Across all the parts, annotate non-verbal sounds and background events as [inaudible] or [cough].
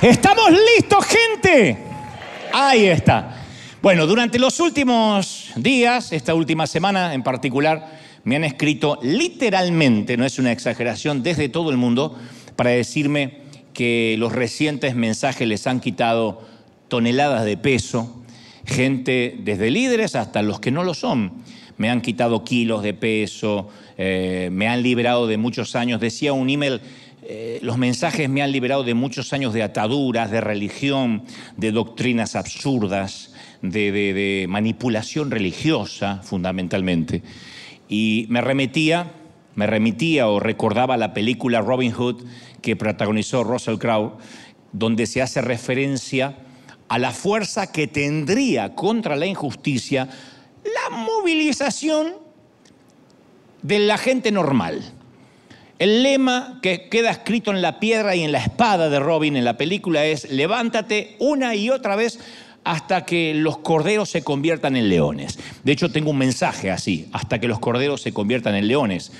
¿Estamos listos, gente? Ahí está. Bueno, durante los últimos días, esta última semana en particular, me han escrito literalmente, no es una exageración, desde todo el mundo, para decirme que los recientes mensajes les han quitado toneladas de peso, gente desde líderes hasta los que no lo son. Me han quitado kilos de peso, eh, me han liberado de muchos años. Decía un email, eh, los mensajes me han liberado de muchos años de ataduras, de religión, de doctrinas absurdas, de, de manipulación religiosa, fundamentalmente. Y me remitía, me remitía o recordaba la película Robin Hood que protagonizó Russell Crowe, donde se hace referencia a la fuerza que tendría contra la injusticia la movilización de la gente normal. El lema que queda escrito en la piedra y en la espada de Robin en la película es, levántate una y otra vez hasta que los corderos se conviertan en leones. De hecho, tengo un mensaje así, hasta que los corderos se conviertan en leones.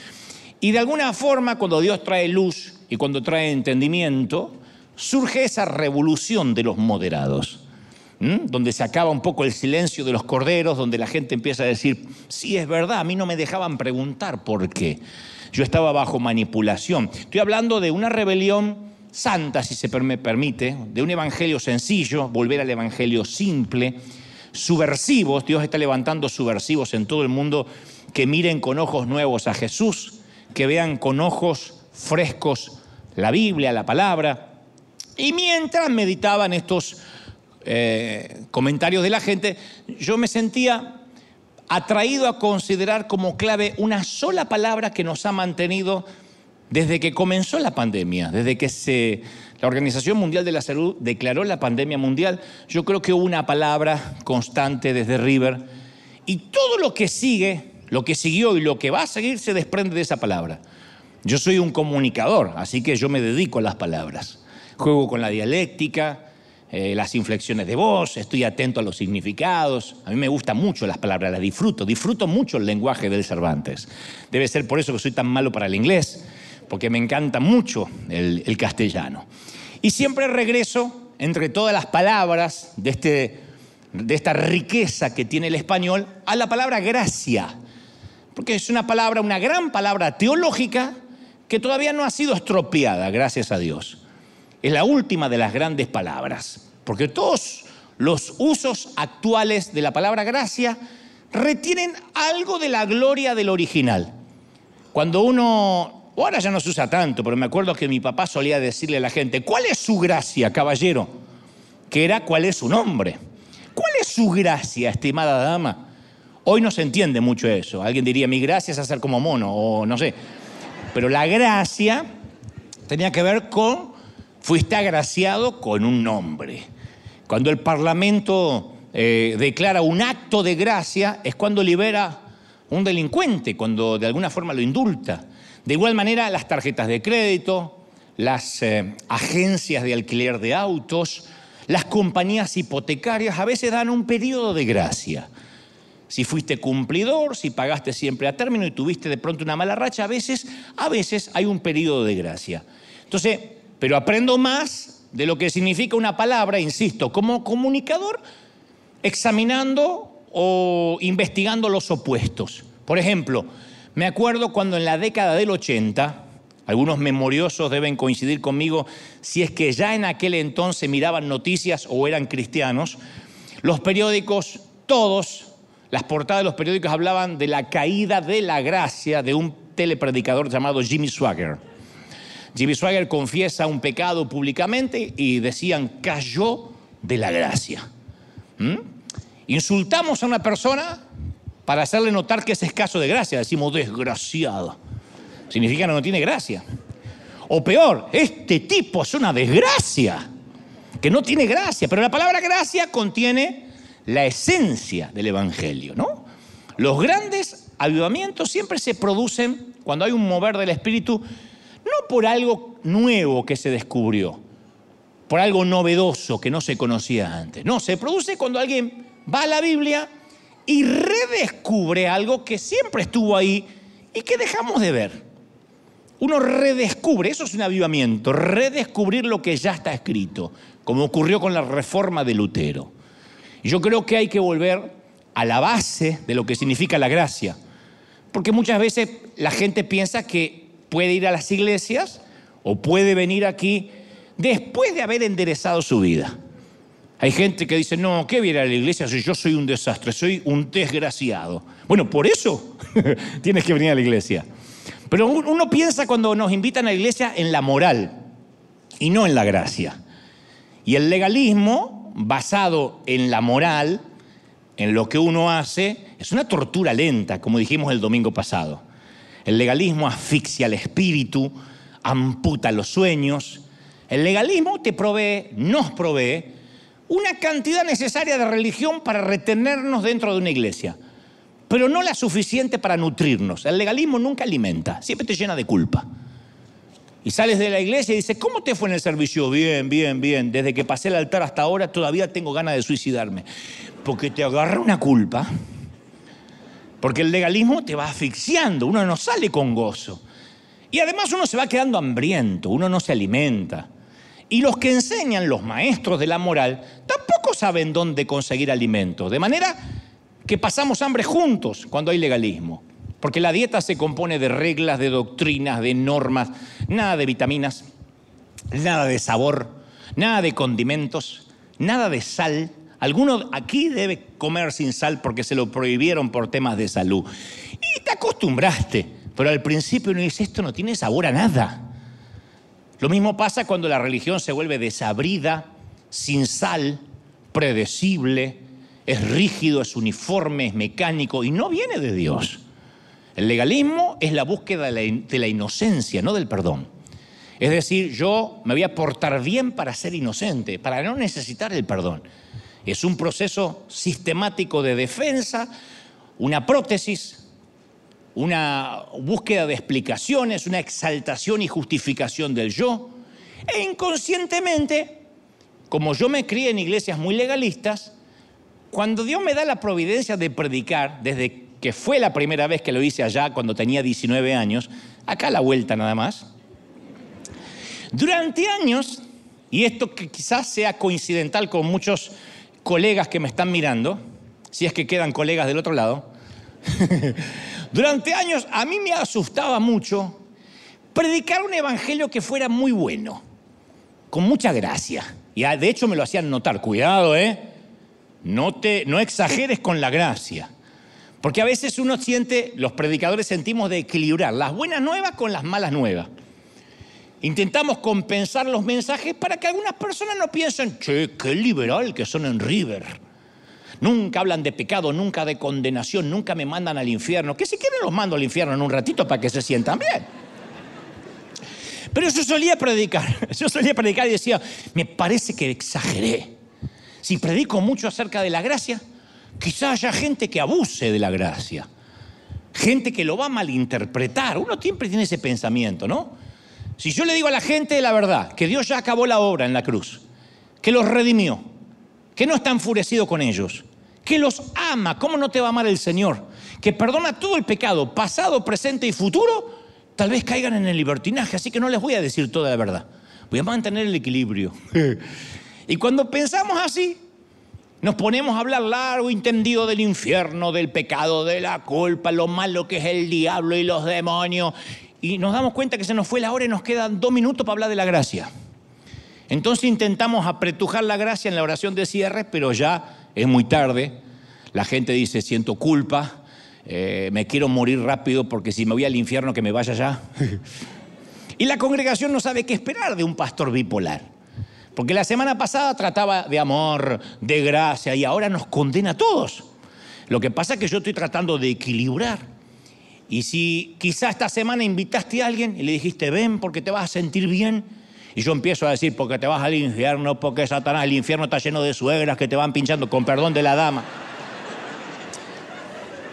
Y de alguna forma, cuando Dios trae luz y cuando trae entendimiento, surge esa revolución de los moderados, donde se acaba un poco el silencio de los corderos, donde la gente empieza a decir, sí, es verdad, a mí no me dejaban preguntar por qué. Yo estaba bajo manipulación. Estoy hablando de una rebelión santa, si se me permite, de un evangelio sencillo, volver al evangelio simple, subversivos, Dios está levantando subversivos en todo el mundo que miren con ojos nuevos a Jesús, que vean con ojos frescos la Biblia, la palabra. Y mientras meditaban estos eh, comentarios de la gente, yo me sentía atraído a considerar como clave una sola palabra que nos ha mantenido desde que comenzó la pandemia, desde que se, la Organización Mundial de la Salud declaró la pandemia mundial, yo creo que hubo una palabra constante desde River y todo lo que sigue, lo que siguió y lo que va a seguir se desprende de esa palabra. Yo soy un comunicador, así que yo me dedico a las palabras. Juego con la dialéctica, eh, las inflexiones de voz, estoy atento a los significados. A mí me gustan mucho las palabras, las disfruto. Disfruto mucho el lenguaje del Cervantes. Debe ser por eso que soy tan malo para el inglés, porque me encanta mucho el, el castellano. Y siempre regreso entre todas las palabras de, este, de esta riqueza que tiene el español a la palabra gracia, porque es una palabra, una gran palabra teológica que todavía no ha sido estropeada, gracias a Dios. Es la última de las grandes palabras, porque todos los usos actuales de la palabra gracia retienen algo de la gloria del original. Cuando uno, ahora ya no se usa tanto, pero me acuerdo que mi papá solía decirle a la gente, ¿cuál es su gracia, caballero? Que era, ¿cuál es su nombre? ¿Cuál es su gracia, estimada dama? Hoy no se entiende mucho eso. Alguien diría, mi gracia es hacer como mono, o no sé. Pero la gracia tenía que ver con, fuiste agraciado con un nombre. Cuando el Parlamento eh, declara un acto de gracia, es cuando libera un delincuente, cuando de alguna forma lo indulta. De igual manera, las tarjetas de crédito, las eh, agencias de alquiler de autos, las compañías hipotecarias a veces dan un periodo de gracia si fuiste cumplidor, si pagaste siempre a término y tuviste de pronto una mala racha, a veces, a veces hay un periodo de gracia. Entonces, pero aprendo más de lo que significa una palabra, insisto, como comunicador, examinando o investigando los opuestos. Por ejemplo, me acuerdo cuando en la década del 80, algunos memoriosos deben coincidir conmigo si es que ya en aquel entonces miraban noticias o eran cristianos, los periódicos todos las portadas de los periódicos hablaban de la caída de la gracia de un telepredicador llamado Jimmy Swagger. Jimmy Swagger confiesa un pecado públicamente y decían, cayó de la gracia. ¿Mm? Insultamos a una persona para hacerle notar que es escaso de gracia. Decimos, desgraciado. Significa que no tiene gracia. O peor, este tipo es una desgracia, que no tiene gracia. Pero la palabra gracia contiene la esencia del Evangelio, ¿no? Los grandes avivamientos siempre se producen cuando hay un mover del Espíritu, no por algo nuevo que se descubrió, por algo novedoso que no se conocía antes. No, se produce cuando alguien va a la Biblia y redescubre algo que siempre estuvo ahí y que dejamos de ver. uno redescubre, eso es un avivamiento, redescubrir lo que ya está escrito, como ocurrió con la reforma de Lutero. Y yo creo que hay que volver a la base de lo que significa la gracia, porque muchas veces la gente piensa que puede ir a las iglesias o puede venir aquí después de haber enderezado su vida. Hay gente que dice, no, ¿qué viene a la iglesia si yo soy un desastre, soy un desgraciado? Bueno, por eso [laughs] tienes que venir a la iglesia. Pero uno piensa cuando nos invitan a la iglesia en la moral y no en la gracia. Y el legalismo, basado en la moral, en lo que uno hace, es una tortura lenta, como dijimos el domingo pasado. El legalismo asfixia el espíritu, amputa los sueños. El legalismo te provee, nos provee, una cantidad necesaria de religión para retenernos dentro de una iglesia pero no la suficiente para nutrirnos. El legalismo nunca alimenta, siempre te llena de culpa. Y sales de la iglesia y dices, ¿cómo te fue en el servicio? Bien, bien, bien. Desde que pasé el altar hasta ahora todavía tengo ganas de suicidarme. Porque te agarra una culpa. Porque el legalismo te va asfixiando, uno no sale con gozo. Y además uno se va quedando hambriento, uno no se alimenta. Y los que enseñan, los maestros de la moral, tampoco saben dónde conseguir alimento. De manera que pasamos hambre juntos cuando hay legalismo. Porque la dieta se compone de reglas, de doctrinas, de normas, nada de vitaminas, nada de sabor, nada de condimentos, nada de sal. Alguno aquí debe comer sin sal porque se lo prohibieron por temas de salud. Y te acostumbraste, pero al principio uno dice, esto no tiene sabor a nada. Lo mismo pasa cuando la religión se vuelve desabrida, sin sal, predecible, es rígido, es uniforme, es mecánico y no viene de Dios. El legalismo es la búsqueda de la inocencia, no del perdón. Es decir, yo me voy a portar bien para ser inocente, para no necesitar el perdón. Es un proceso sistemático de defensa, una prótesis, una búsqueda de explicaciones, una exaltación y justificación del yo. E inconscientemente, como yo me crié en iglesias muy legalistas, cuando Dios me da la providencia de predicar, desde que fue la primera vez que lo hice allá cuando tenía 19 años, acá la vuelta nada más, durante años, y esto que quizás sea coincidental con muchos colegas que me están mirando, si es que quedan colegas del otro lado, [laughs] durante años a mí me asustaba mucho predicar un evangelio que fuera muy bueno, con mucha gracia. Y de hecho me lo hacían notar, cuidado, ¿eh? No, te, no exageres con la gracia. Porque a veces uno siente, los predicadores sentimos de equilibrar las buenas nuevas con las malas nuevas. Intentamos compensar los mensajes para que algunas personas no piensen, che, qué liberal que son en River. Nunca hablan de pecado, nunca de condenación, nunca me mandan al infierno. Que si quieren los mando al infierno en un ratito para que se sientan bien. Pero yo solía predicar, [laughs] yo solía predicar y decía, me parece que exageré si predico mucho acerca de la gracia, quizá haya gente que abuse de la gracia, gente que lo va a malinterpretar. Uno siempre tiene ese pensamiento, ¿no? Si yo le digo a la gente la verdad, que Dios ya acabó la obra en la cruz, que los redimió, que no está enfurecido con ellos, que los ama, ¿cómo no te va a amar el Señor? Que perdona todo el pecado, pasado, presente y futuro, tal vez caigan en el libertinaje, así que no les voy a decir toda la verdad. Voy a mantener el equilibrio. [laughs] Y cuando pensamos así, nos ponemos a hablar largo y tendido del infierno, del pecado, de la culpa, lo malo que es el diablo y los demonios. Y nos damos cuenta que se nos fue la hora y nos quedan dos minutos para hablar de la gracia. Entonces intentamos apretujar la gracia en la oración de cierre, pero ya es muy tarde. La gente dice, siento culpa, eh, me quiero morir rápido porque si me voy al infierno que me vaya ya. [laughs] y la congregación no sabe qué esperar de un pastor bipolar. Porque la semana pasada trataba de amor, de gracia, y ahora nos condena a todos. Lo que pasa es que yo estoy tratando de equilibrar. Y si quizá esta semana invitaste a alguien y le dijiste, ven porque te vas a sentir bien, y yo empiezo a decir, porque te vas al infierno, porque Satanás, el infierno está lleno de suegras que te van pinchando, con perdón de la dama.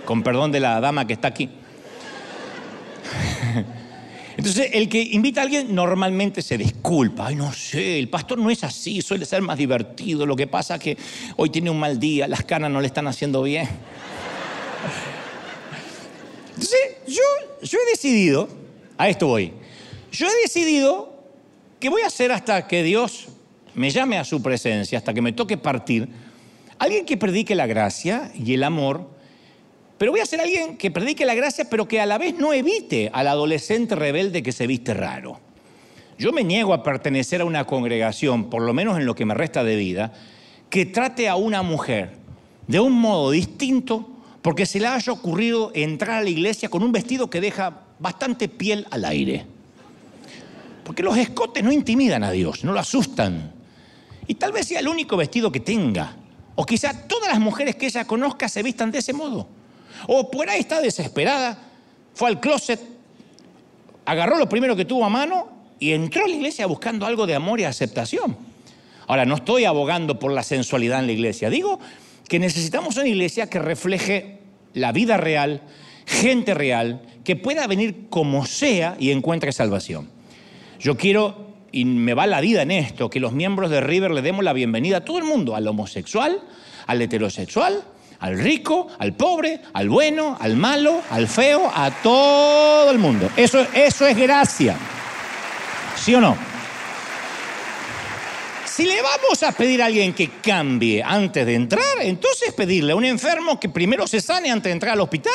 Con perdón de la dama que está aquí. [laughs] Entonces, el que invita a alguien normalmente se disculpa. Ay, no sé, el pastor no es así, suele ser más divertido. Lo que pasa es que hoy tiene un mal día, las canas no le están haciendo bien. Entonces, yo, yo he decidido, a esto voy, yo he decidido que voy a hacer hasta que Dios me llame a su presencia, hasta que me toque partir, alguien que predique la gracia y el amor, pero voy a ser alguien que predique la gracia, pero que a la vez no evite al adolescente rebelde que se viste raro. Yo me niego a pertenecer a una congregación, por lo menos en lo que me resta de vida, que trate a una mujer de un modo distinto porque se le haya ocurrido entrar a la iglesia con un vestido que deja bastante piel al aire. Porque los escotes no intimidan a Dios, no lo asustan. Y tal vez sea el único vestido que tenga. O quizá todas las mujeres que ella conozca se vistan de ese modo. O por ahí está desesperada, fue al closet, agarró lo primero que tuvo a mano y entró a la iglesia buscando algo de amor y aceptación. Ahora, no estoy abogando por la sensualidad en la iglesia, digo que necesitamos una iglesia que refleje la vida real, gente real, que pueda venir como sea y encuentre salvación. Yo quiero, y me va la vida en esto, que los miembros de River le demos la bienvenida a todo el mundo, al homosexual, al heterosexual, al rico, al pobre, al bueno, al malo, al feo, a todo el mundo. Eso, eso es gracia. ¿Sí o no? Si le vamos a pedir a alguien que cambie antes de entrar, entonces pedirle a un enfermo que primero se sane antes de entrar al hospital.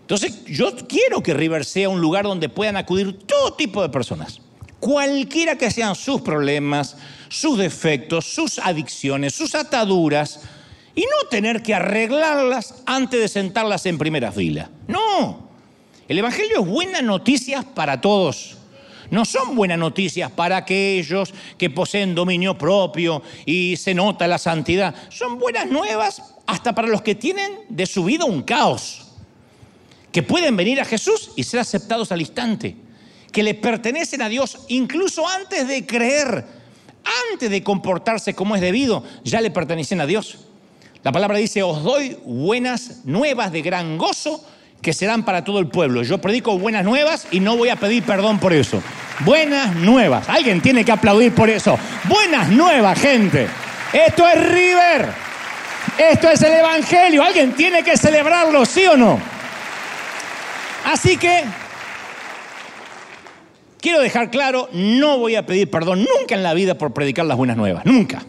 Entonces, yo quiero que River sea un lugar donde puedan acudir todo tipo de personas. Cualquiera que sean sus problemas, sus defectos, sus adicciones, sus ataduras, y no tener que arreglarlas antes de sentarlas en primera fila. No. El Evangelio es buena noticia para todos no son buenas noticias para aquellos que poseen dominio propio y se nota la santidad. Son buenas nuevas hasta para los que tienen de su vida un caos. Que pueden venir a Jesús y ser aceptados al instante. Que le pertenecen a Dios incluso antes de creer, antes de comportarse como es debido, ya le pertenecen a Dios. La palabra dice, os doy buenas nuevas de gran gozo que serán para todo el pueblo. Yo predico buenas nuevas y no voy a pedir perdón por eso. Buenas nuevas. Alguien tiene que aplaudir por eso. Buenas nuevas, gente. Esto es River. Esto es el Evangelio. Alguien tiene que celebrarlo, ¿sí o no? Así que quiero dejar claro, no voy a pedir perdón nunca en la vida por predicar las buenas nuevas. Nunca.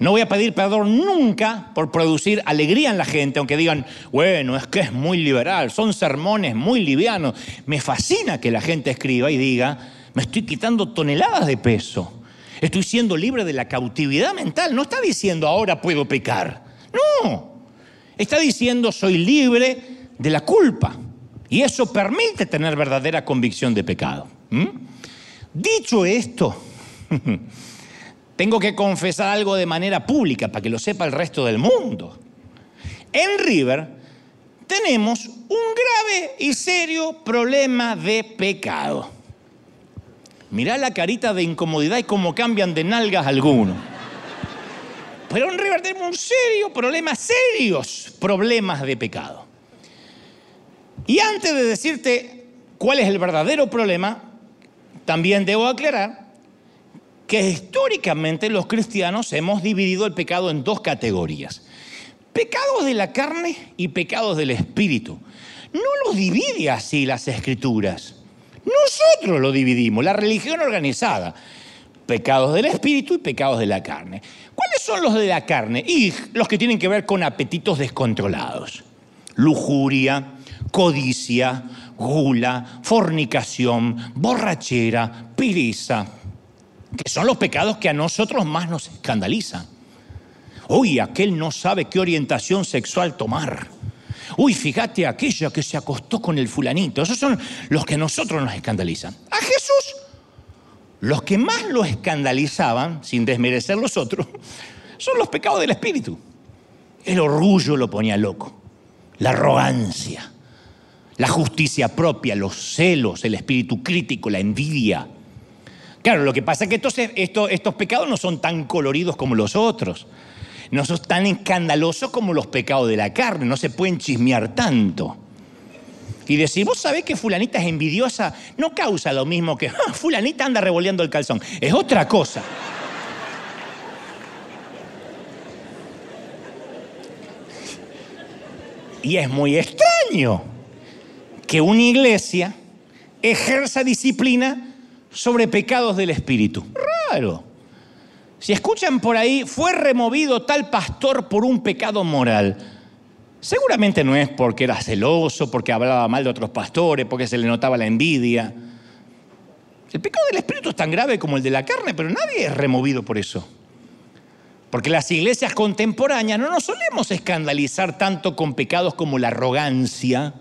No voy a pedir perdón nunca por producir alegría en la gente, aunque digan, bueno, es que es muy liberal, son sermones muy livianos. Me fascina que la gente escriba y diga, me estoy quitando toneladas de peso. Estoy siendo libre de la cautividad mental. No está diciendo ahora puedo pecar. No. Está diciendo soy libre de la culpa. Y eso permite tener verdadera convicción de pecado. ¿Mm? Dicho esto, [laughs] tengo que confesar algo de manera pública para que lo sepa el resto del mundo. En River tenemos un grave y serio problema de pecado. Mirá la carita de incomodidad y cómo cambian de nalgas algunos. Pero en River tenemos un serio problema, serios problemas de pecado. Y antes de decirte cuál es el verdadero problema, también debo aclarar que históricamente los cristianos hemos dividido el pecado en dos categorías. Pecados de la carne y pecados del espíritu. No los divide así las escrituras. Nosotros lo dividimos, la religión organizada. Pecados del espíritu y pecados de la carne. ¿Cuáles son los de la carne? Y los que tienen que ver con apetitos descontrolados. Lujuria, codicia, gula, fornicación, borrachera, pereza que son los pecados que a nosotros más nos escandalizan. Uy, aquel no sabe qué orientación sexual tomar. Uy, fíjate aquella que se acostó con el fulanito. Esos son los que a nosotros nos escandalizan. A Jesús, los que más lo escandalizaban, sin desmerecer los otros, [laughs] son los pecados del espíritu. El orgullo lo ponía loco, la arrogancia, la justicia propia, los celos, el espíritu crítico, la envidia, Claro, lo que pasa es que estos, pecados no son tan coloridos como los otros. No son tan escandalosos como los pecados de la carne. No se pueden chismear tanto. Y decir, vos sabés que fulanita es envidiosa, no causa lo mismo que ah, fulanita anda revoleando el calzón. Es otra cosa. Y es muy extraño que una iglesia ejerza disciplina sobre pecados del espíritu. Raro. Si escuchan por ahí, fue removido tal pastor por un pecado moral. Seguramente no es porque era celoso, porque hablaba mal de otros pastores, porque se le notaba la envidia. El pecado del espíritu es tan grave como el de la carne, pero nadie es removido por eso. Porque las iglesias contemporáneas no nos solemos escandalizar tanto con pecados como la arrogancia,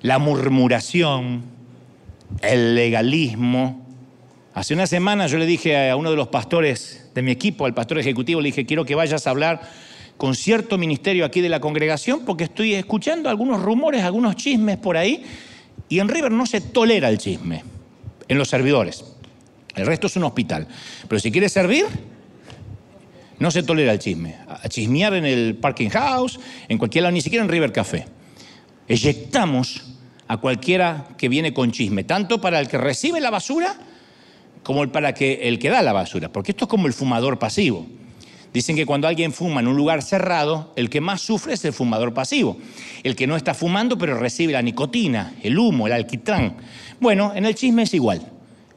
la murmuración, el legalismo. Hace una semana yo le dije a uno de los pastores de mi equipo, al pastor ejecutivo, le dije, quiero que vayas a hablar con cierto ministerio aquí de la congregación porque estoy escuchando algunos rumores, algunos chismes por ahí y en River no se tolera el chisme en los servidores. El resto es un hospital. Pero si quieres servir, no se tolera el chisme. A chismear en el parking house, en cualquier lado, ni siquiera en River Café. Eyectamos a cualquiera que viene con chisme, tanto para el que recibe la basura como para el que da la basura, porque esto es como el fumador pasivo. Dicen que cuando alguien fuma en un lugar cerrado, el que más sufre es el fumador pasivo, el que no está fumando pero recibe la nicotina, el humo, el alquitrán. Bueno, en el chisme es igual,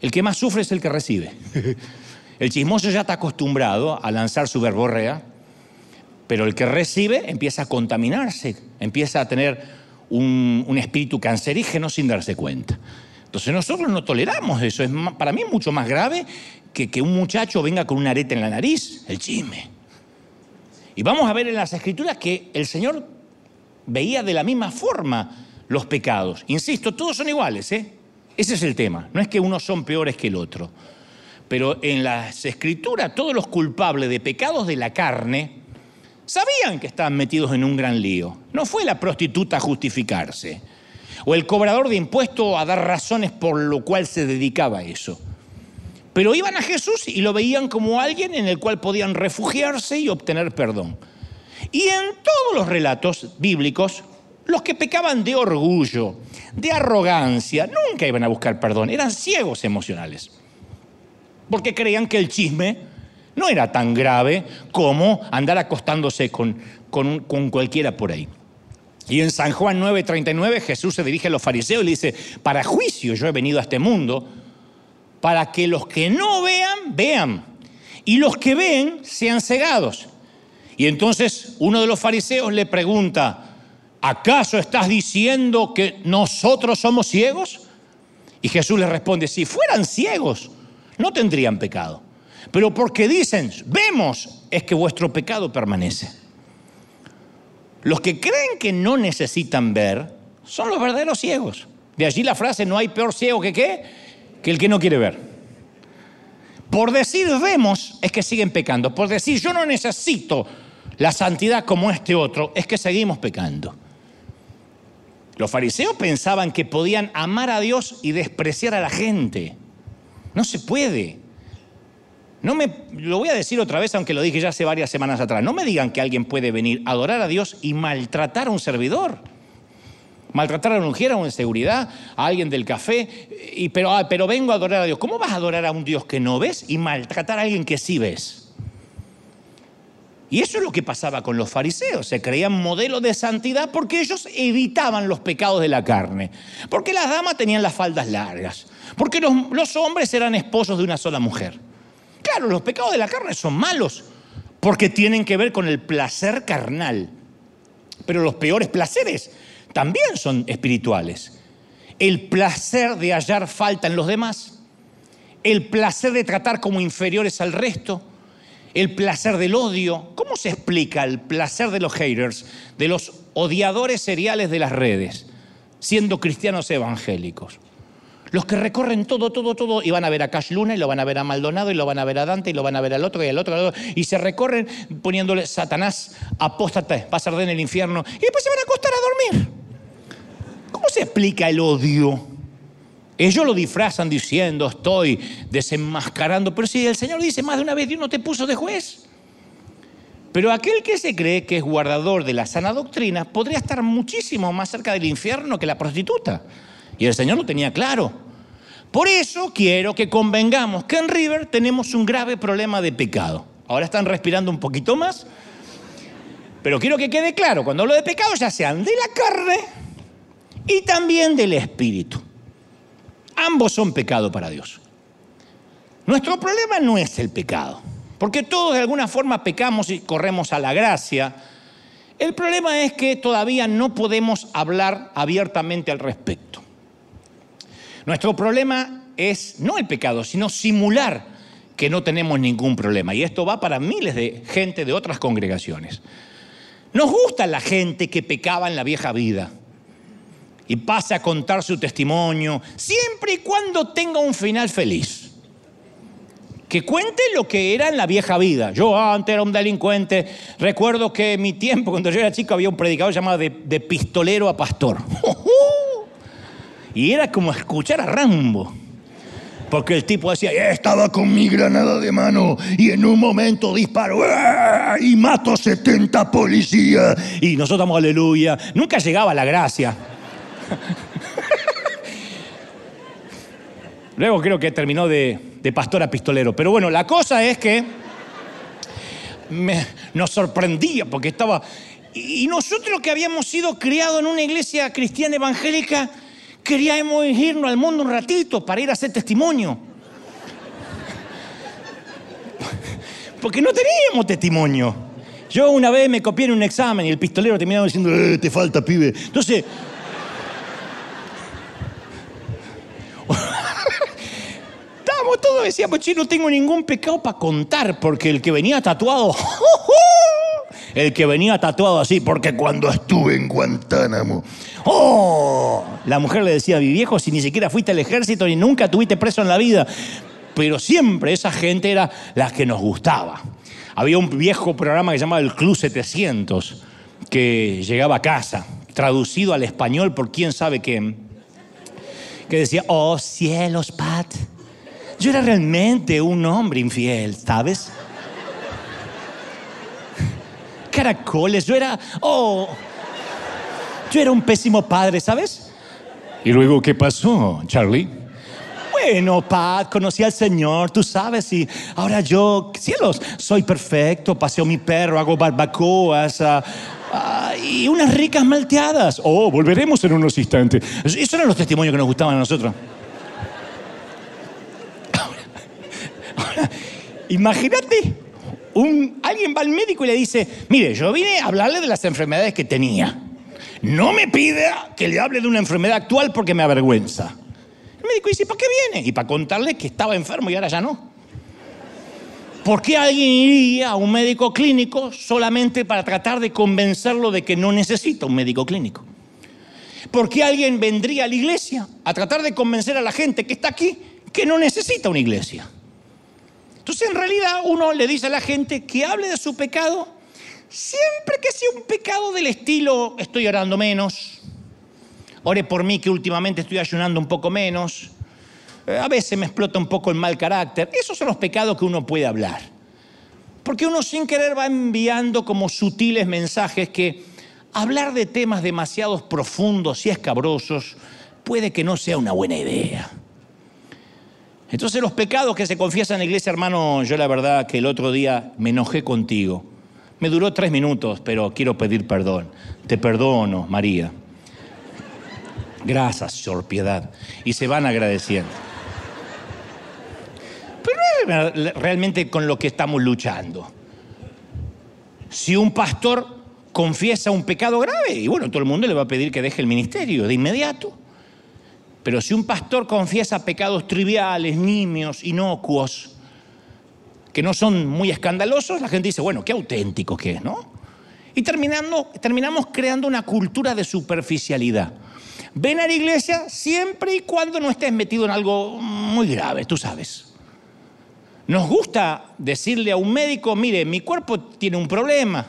el que más sufre es el que recibe. [laughs] El chismoso ya está acostumbrado a lanzar su verborrea, pero el que recibe empieza a contaminarse, empieza a tener un, espíritu cancerígeno sin darse cuenta. Entonces nosotros no toleramos eso. Es para mí mucho más grave que, que un muchacho venga con una areta en la nariz, el chisme. Y vamos a ver en las escrituras que el Señor veía de la misma forma los pecados. Insisto, todos son iguales, ¿eh? Ese es el tema. No es que unos son peores que el otro. Pero en las escrituras, todos los culpables de pecados de la carne sabían que estaban metidos en un gran lío. No fue la prostituta a justificarse, o el cobrador de impuestos a dar razones por lo cual se dedicaba a eso. Pero iban a Jesús y lo veían como alguien en el cual podían refugiarse y obtener perdón. Y en todos los relatos bíblicos, los que pecaban de orgullo, de arrogancia, nunca iban a buscar perdón, eran ciegos emocionales porque creían que el chisme no era tan grave como andar acostándose con, con, cualquiera por ahí. Y en San Juan 9:39 Jesús se dirige a los fariseos y le dice, para juicio yo he venido a este mundo, para que los que no vean, vean, y los que ven sean cegados. Y entonces uno de los fariseos le pregunta, ¿acaso estás diciendo que nosotros somos ciegos? Y Jesús le responde, si fueran ciegos, no tendrían pecado. Pero porque dicen, vemos, es que vuestro pecado permanece. Los que creen que no necesitan ver son los verdaderos ciegos. De allí la frase, no hay peor ciego que qué, que el que no quiere ver. Por decir vemos es que siguen pecando. Por decir yo no necesito la santidad como este otro, es que seguimos pecando. Los fariseos pensaban que podían amar a Dios y despreciar a la gente. No se puede. No me, lo voy a decir otra vez, aunque lo dije ya hace varias semanas atrás. No me digan que alguien puede venir a adorar a Dios y maltratar a un servidor. Maltratar a un mujer, a un seguridad, a alguien del café, pero, ah, pero vengo a adorar a Dios. ¿Cómo vas a adorar a un Dios que no ves y maltratar a alguien que sí ves? Y eso es lo que pasaba con los fariseos. Se creían modelo de santidad porque ellos evitaban los pecados de la carne. Porque las damas tenían las faldas largas. Porque los, hombres eran esposos de una sola mujer. Claro, los pecados de la carne son malos porque tienen que ver con el placer carnal. Pero los peores placeres también son espirituales. El placer de hallar falta en los demás, el placer de tratar como inferiores al resto, el placer del odio. ¿Cómo se explica el placer de los haters, de los odiadores seriales de las redes, siendo cristianos evangélicos? Los que recorren todo, todo, todo, y van a ver a Cash Luna, y lo van a ver a Maldonado, y lo van a ver a Dante, y lo van a ver al otro, y al otro, al otro y se recorren poniéndole Satanás, apóstate, vas a arder en el infierno, y después se van a acostar a dormir. ¿Cómo se explica el odio? Ellos lo disfrazan diciendo, estoy desenmascarando, pero si el Señor dice más de una vez, Dios no te puso de juez. Pero aquel que se cree que es guardador de la sana doctrina podría estar muchísimo más cerca del infierno que la prostituta. Y el Señor lo tenía claro. Por eso quiero que convengamos que en River tenemos un grave problema de pecado. Ahora están respirando un poquito más. Pero quiero que quede claro, cuando hablo de pecado ya sean de la carne y también del espíritu. Ambos son pecado para Dios. Nuestro problema no es el pecado, porque todos de alguna forma pecamos y corremos a la gracia. El problema es que todavía no podemos hablar abiertamente al respecto. Nuestro problema es no el pecado, sino simular que no tenemos ningún problema. Y esto va para miles de gente de otras congregaciones. Nos gusta la gente que pecaba en la vieja vida y pasa a contar su testimonio, siempre y cuando tenga un final feliz. Que cuente lo que era en la vieja vida. Yo antes era un delincuente. Recuerdo que en mi tiempo, cuando yo era chico, había un predicador llamado de, de pistolero a pastor. [laughs] Y era como escuchar a Rambo. Porque el tipo decía, estaba con mi granada de mano y en un momento disparo y mato 70 policías. Y nosotros estamos aleluya. Nunca llegaba la gracia. [laughs] Luego creo que terminó de, pastor a pistolero. Pero bueno, la cosa es que nos sorprendía porque estaba... Y nosotros que habíamos sido criados en una iglesia cristiana evangélica, queríamos irnos al mundo un ratito para ir a hacer testimonio. Porque no teníamos testimonio. Yo una vez me copié en un examen y el pistolero terminaba diciendo, eh, te falta, pibe. Entonces... [laughs] Estábamos todos, decíamos, che, no tengo ningún pecado para contar, porque el que venía tatuado... [laughs] el que venía tatuado así, porque cuando estuve en Guantánamo, ¡oh! La mujer le decía mi viejo, si ni siquiera fuiste al ejército ni nunca tuviste preso en la vida. Pero siempre esa gente era la que nos gustaba. Había un viejo programa que se llamaba el Club 700, que llegaba a casa, traducido al español por quién sabe quién, que decía, oh cielos, Pat, yo era realmente un hombre infiel, ¿sabes? Caracoles, yo era, oh, yo era un pésimo padre, ¿sabes? ¿Y luego qué pasó, Charlie? Bueno, Pat, conocí al Señor, tú sabes, y ahora yo, cielos, soy perfecto, paseo mi perro, hago barbacoas ah, ah, y unas ricas malteadas. Oh, volveremos en unos instantes. Esos eran los testimonios que nos gustaban a nosotros. ahora imagínate alguien va al médico y le dice, mire, yo vine a hablarle de las enfermedades que tenía. No me pida que le hable de una enfermedad actual porque me avergüenza. El médico dice, ¿para qué viene? Y para contarle que estaba enfermo y ahora ya no. ¿Por qué alguien iría a un médico clínico solamente para tratar de convencerlo de que no necesita un médico clínico? ¿Por qué alguien vendría a la iglesia a tratar de convencer a la gente que está aquí que no necesita una iglesia? Entonces en realidad uno le dice a la gente que hable de su pecado siempre que sea un pecado del estilo estoy orando menos, ore por mí que últimamente estoy ayunando un poco menos, eh, a veces me explota un poco el mal carácter. Esos son los pecados que uno puede hablar. Porque uno sin querer va enviando como sutiles mensajes que hablar de temas demasiado profundos y escabrosos puede que no sea una buena idea. Entonces los pecados que se confiesan en la iglesia, hermano, yo la verdad que el otro día me enojé contigo. Me duró tres minutos, pero quiero pedir perdón. Te perdono, María. Gracias, Señor Piedad. Y se van agradeciendo. Pero es realmente con lo que estamos luchando. Si un pastor confiesa un pecado grave, y bueno, todo el mundo le va a pedir que deje el ministerio de inmediato. Pero si un pastor confiesa pecados triviales, nimios, inocuos, que no son muy escandalosos, la gente dice, bueno, qué auténtico que es, ¿no? Y terminando, terminamos creando una cultura de superficialidad. Ven a la iglesia siempre y cuando no estés metido en algo muy grave, tú sabes. Nos gusta decirle a un médico, mire, mi cuerpo tiene un problema.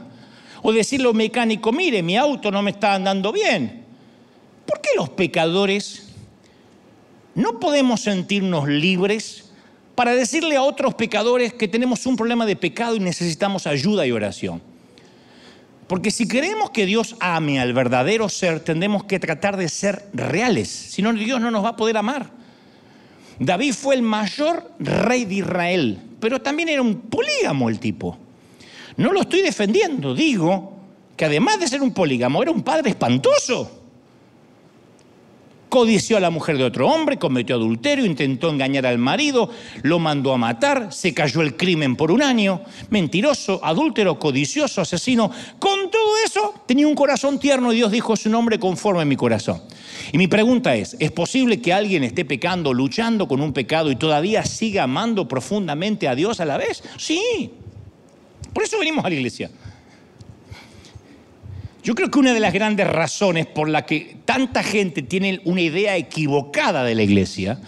O decirle a un mecánico, mire, mi auto no me está andando bien. ¿Por qué los pecadores no podemos sentirnos libres para decirle a otros pecadores que tenemos un problema de pecado y necesitamos ayuda y oración. Porque si queremos que Dios ame al verdadero ser, tendremos que tratar de ser reales. Si no, Dios no nos va a poder amar. David fue el mayor rey de Israel, pero también era un polígamo el tipo. No lo estoy defendiendo, digo que además de ser un polígamo, era un padre espantoso. Codició a la mujer de otro hombre, cometió adulterio, intentó engañar al marido, lo mandó a matar, se cayó el crimen por un año, mentiroso, adúltero, codicioso, asesino. Con todo eso tenía un corazón tierno y Dios dijo su nombre conforme a mi corazón. Y mi pregunta es, ¿es posible que alguien esté pecando, luchando con un pecado y todavía siga amando profundamente a Dios a la vez? Sí. Por eso venimos a la iglesia. Yo creo que una de las grandes razones por la que tanta gente tiene una idea equivocada de la iglesia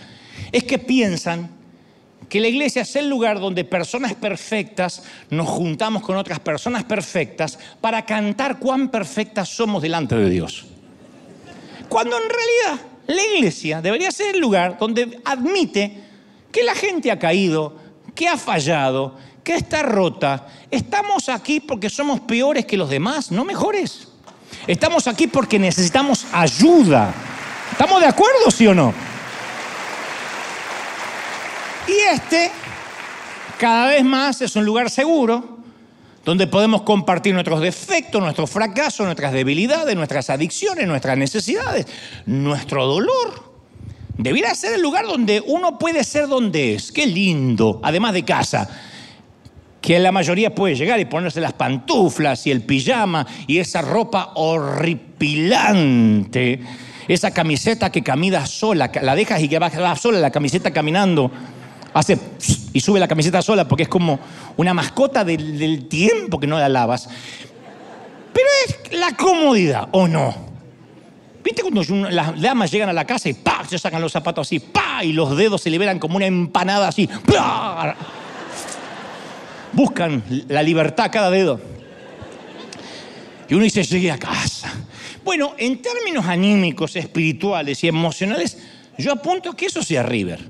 es que piensan que la iglesia es el lugar donde personas perfectas nos juntamos con otras personas perfectas para cantar cuán perfectas somos delante de Dios. Cuando en realidad la iglesia debería ser el lugar donde admite que la gente ha caído, que ha fallado, que está rota. Estamos aquí porque somos peores que los demás, no mejores. Estamos aquí porque necesitamos ayuda. ¿Estamos de acuerdo, sí o no? Y este, cada vez más, es un lugar seguro donde podemos compartir nuestros defectos, nuestros fracasos, nuestras debilidades, nuestras adicciones, nuestras necesidades, nuestro dolor. Debería ser el lugar donde uno puede ser donde es. Qué lindo, además de casa que la mayoría puede llegar y ponerse las pantuflas y el pijama y esa ropa horripilante, esa camiseta que camina sola, la dejas y que va, sola la camiseta caminando, hace y sube la camiseta sola porque es como una mascota del, tiempo que no la lavas. Pero es la comodidad, ¿o no? ¿Viste cuando las damas llegan a la casa y ¡pa! se sacan los zapatos así, ¡pa! y los dedos se liberan como una empanada así, ¡pa! Buscan la libertad cada dedo. Y uno dice, llegué a casa. Bueno, en términos anímicos, espirituales y emocionales, yo apunto que eso sea River.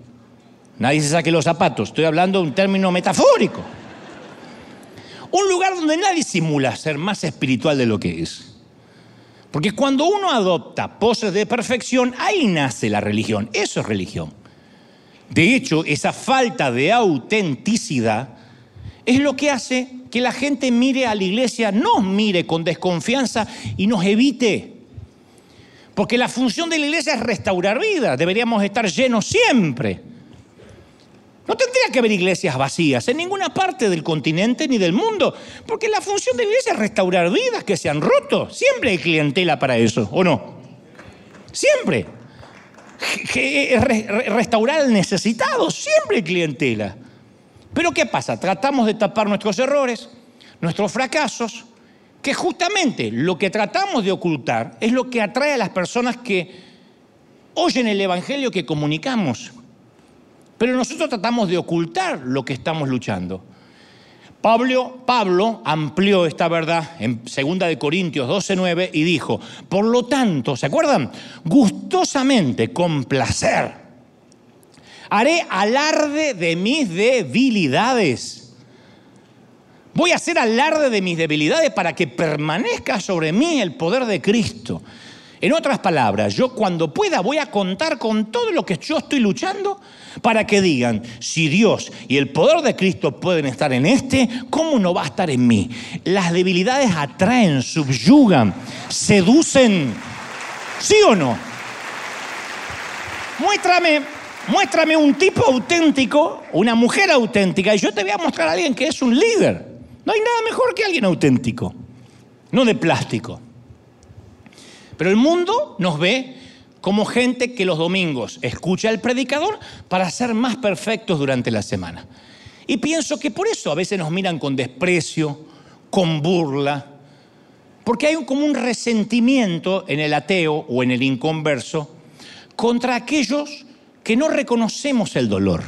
Nadie se saque los zapatos, estoy hablando de un término metafórico. Un lugar donde nadie simula ser más espiritual de lo que es. Porque cuando uno adopta poses de perfección, ahí nace la religión. Eso es religión. De hecho, esa falta de autenticidad es lo que hace que la gente mire a la iglesia, nos mire con desconfianza y nos evite. Porque la función de la iglesia es restaurar vidas, deberíamos estar llenos siempre. No tendría que haber iglesias vacías en ninguna parte del continente ni del mundo, porque la función de la iglesia es restaurar vidas que se han roto. Siempre hay clientela para eso, ¿o no? Siempre. Restaurar al necesitado, siempre hay clientela. Pero ¿qué pasa? Tratamos de tapar nuestros errores, nuestros fracasos, que justamente lo que tratamos de ocultar es lo que atrae a las personas que oyen el Evangelio que comunicamos. Pero nosotros tratamos de ocultar lo que estamos luchando. Pablo, amplió esta verdad en 2 de Corintios 12:9 y dijo, "Por lo tanto, ¿se acuerdan? Gustosamente, con placer, haré alarde de mis debilidades. Voy a hacer alarde de mis debilidades para que permanezca sobre mí el poder de Cristo. En otras palabras, yo cuando pueda voy a contar con todo lo que yo estoy luchando para que digan, si Dios y el poder de Cristo pueden estar en este, ¿cómo no va a estar en mí? Las debilidades atraen, subyugan, seducen. ¿Sí o no? Muéstrame Muéstrame un tipo auténtico, una mujer auténtica, y yo te voy a mostrar a alguien que es un líder. No hay nada mejor que alguien auténtico, no de plástico. Pero el mundo nos ve como gente que los domingos escucha al predicador para ser más perfectos durante la semana. Y pienso que por eso a veces nos miran con desprecio, con burla, porque hay como un resentimiento en el ateo o en el inconverso contra aquellos que no reconocemos el dolor